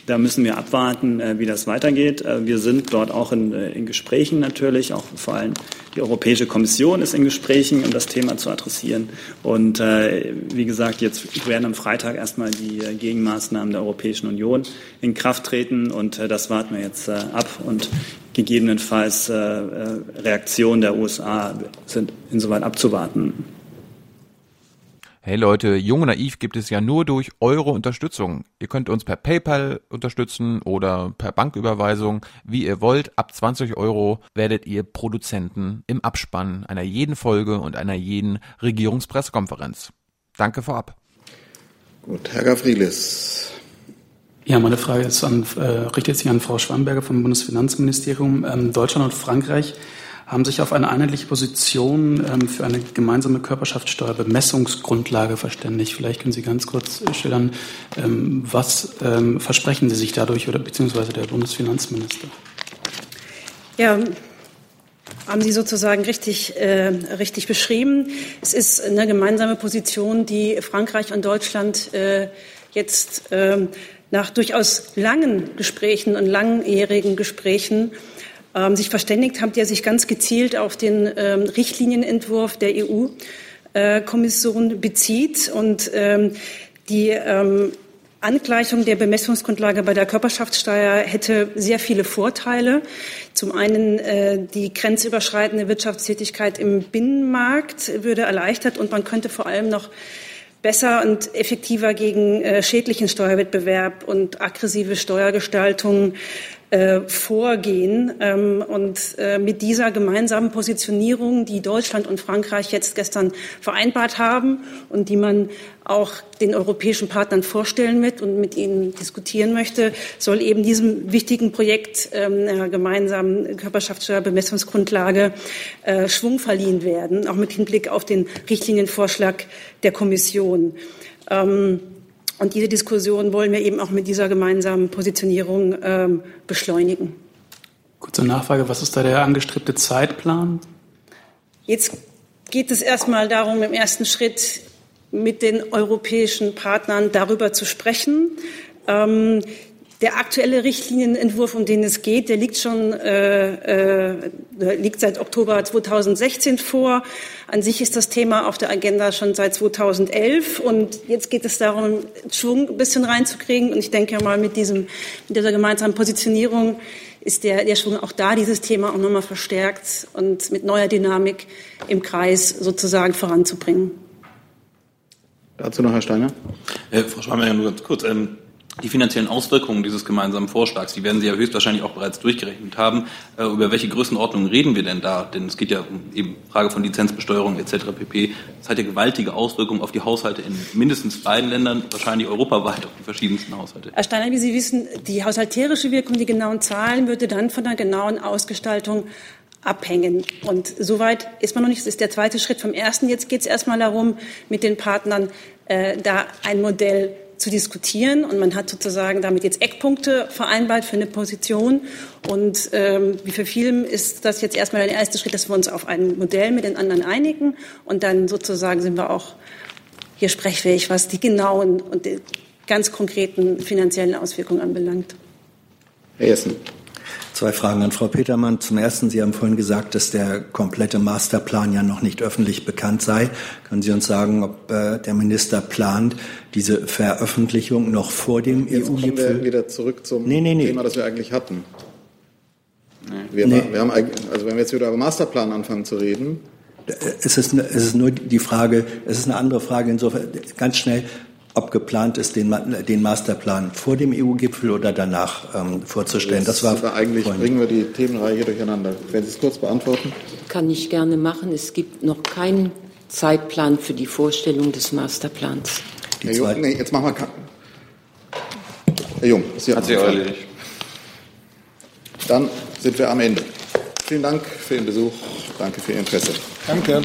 Da müssen wir abwarten, äh, wie das weitergeht. Äh, wir sind dort auch in, äh, in, Gesprächen natürlich, auch vor allem die Europäische Kommission ist in Gesprächen, um das Thema zu adressieren. Und wie gesagt, jetzt werden am Freitag erstmal die Gegenmaßnahmen der Europäischen Union in Kraft treten und das warten wir jetzt ab und gegebenenfalls Reaktionen der USA sind insoweit abzuwarten. Hey Leute, Jung und Naiv gibt es ja nur durch eure Unterstützung. Ihr könnt uns per PayPal unterstützen oder per Banküberweisung, wie ihr wollt. Ab 20 Euro werdet ihr Produzenten im Abspann einer jeden Folge und einer jeden Regierungspressekonferenz. Danke vorab. Gut, Herr Gavrilis. Ja, meine Frage ist an, äh, richtet sich an Frau Schwamberger vom Bundesfinanzministerium. Ähm, Deutschland und Frankreich haben sich auf eine einheitliche Position ähm, für eine gemeinsame Körperschaftssteuerbemessungsgrundlage verständigt. Vielleicht können Sie ganz kurz schildern, ähm, was ähm, versprechen Sie sich dadurch oder beziehungsweise der Bundesfinanzminister? Ja, haben Sie sozusagen richtig, äh, richtig beschrieben. Es ist eine gemeinsame Position, die Frankreich und Deutschland äh, jetzt äh, nach durchaus langen Gesprächen und langjährigen Gesprächen ähm, sich verständigt haben, der sich ganz gezielt auf den ähm, Richtlinienentwurf der EU-Kommission äh, bezieht und ähm, die ähm, Angleichung der Bemessungsgrundlage bei der Körperschaftssteuer hätte sehr viele Vorteile. Zum einen äh, die grenzüberschreitende Wirtschaftstätigkeit im Binnenmarkt würde erleichtert und man könnte vor allem noch besser und effektiver gegen äh, schädlichen Steuerwettbewerb und aggressive Steuergestaltung äh, vorgehen. Ähm, und äh, mit dieser gemeinsamen Positionierung, die Deutschland und Frankreich jetzt gestern vereinbart haben und die man auch den europäischen Partnern vorstellen wird und mit ihnen diskutieren möchte, soll eben diesem wichtigen Projekt ähm, einer gemeinsamen Körperschaftssteuerbemessungsgrundlage äh, Schwung verliehen werden, auch mit Hinblick auf den Richtlinienvorschlag der Kommission. Ähm, und diese Diskussion wollen wir eben auch mit dieser gemeinsamen Positionierung ähm, beschleunigen. Kurze Nachfrage, was ist da der angestrebte Zeitplan? Jetzt geht es erstmal darum, im ersten Schritt mit den europäischen Partnern darüber zu sprechen. Ähm, der aktuelle Richtlinienentwurf, um den es geht, der liegt schon äh, äh, liegt seit Oktober 2016 vor. An sich ist das Thema auf der Agenda schon seit 2011 und jetzt geht es darum, Schwung ein bisschen reinzukriegen. Und ich denke mal, mit diesem mit dieser gemeinsamen Positionierung ist der, der Schwung auch da, dieses Thema auch nochmal verstärkt und mit neuer Dynamik im Kreis sozusagen voranzubringen. Dazu noch Herr Steiner. Äh, Frau Schwammer, nur ganz kurz. Ähm die finanziellen Auswirkungen dieses gemeinsamen Vorschlags, die werden Sie ja höchstwahrscheinlich auch bereits durchgerechnet haben. Äh, über welche Größenordnung reden wir denn da? Denn es geht ja um eben Frage von Lizenzbesteuerung etc. pp. Das hat ja gewaltige Auswirkungen auf die Haushalte in mindestens beiden Ländern, wahrscheinlich europaweit auf die verschiedensten Haushalte. Herr Steiner, wie Sie wissen, die haushalterische Wirkung, die genauen Zahlen würde dann von der genauen Ausgestaltung abhängen. Und soweit ist man noch nicht. Das ist der zweite Schritt vom ersten. Jetzt geht es erstmal darum, mit den Partnern äh, da ein Modell zu diskutieren. Und man hat sozusagen damit jetzt Eckpunkte vereinbart für eine Position. Und ähm, wie für vielen ist das jetzt erstmal der erste Schritt, dass wir uns auf ein Modell mit den anderen einigen. Und dann sozusagen sind wir auch hier sprechfähig, was die genauen und die ganz konkreten finanziellen Auswirkungen anbelangt. Herr Jessen. Zwei Fragen an Frau Petermann. Zum Ersten, Sie haben vorhin gesagt, dass der komplette Masterplan ja noch nicht öffentlich bekannt sei. Können Sie uns sagen, ob äh, der Minister plant, diese Veröffentlichung noch vor dem EU-Gipfel? Wir wieder zurück zum nee, nee, nee. Thema, das wir eigentlich hatten. Wir, nee. wir haben, also wenn wir jetzt wieder über Masterplan anfangen zu reden. Es ist, es ist nur die Frage, es ist eine andere Frage insofern, ganz schnell, ob geplant ist, den, den Masterplan vor dem EU-Gipfel oder danach ähm, vorzustellen. Das, das war eigentlich, vorhin. bringen wir die Themenreihe durcheinander. Werden Sie es kurz beantworten? Kann ich gerne machen. Es gibt noch keinen Zeitplan für die Vorstellung des Masterplans. Herr Jung, nee, jetzt machen wir. Herr Jung, Sie hat sich erledigt. Dann sind wir am Ende. Vielen Dank für Ihren Besuch. Danke für Ihr Interesse. Danke.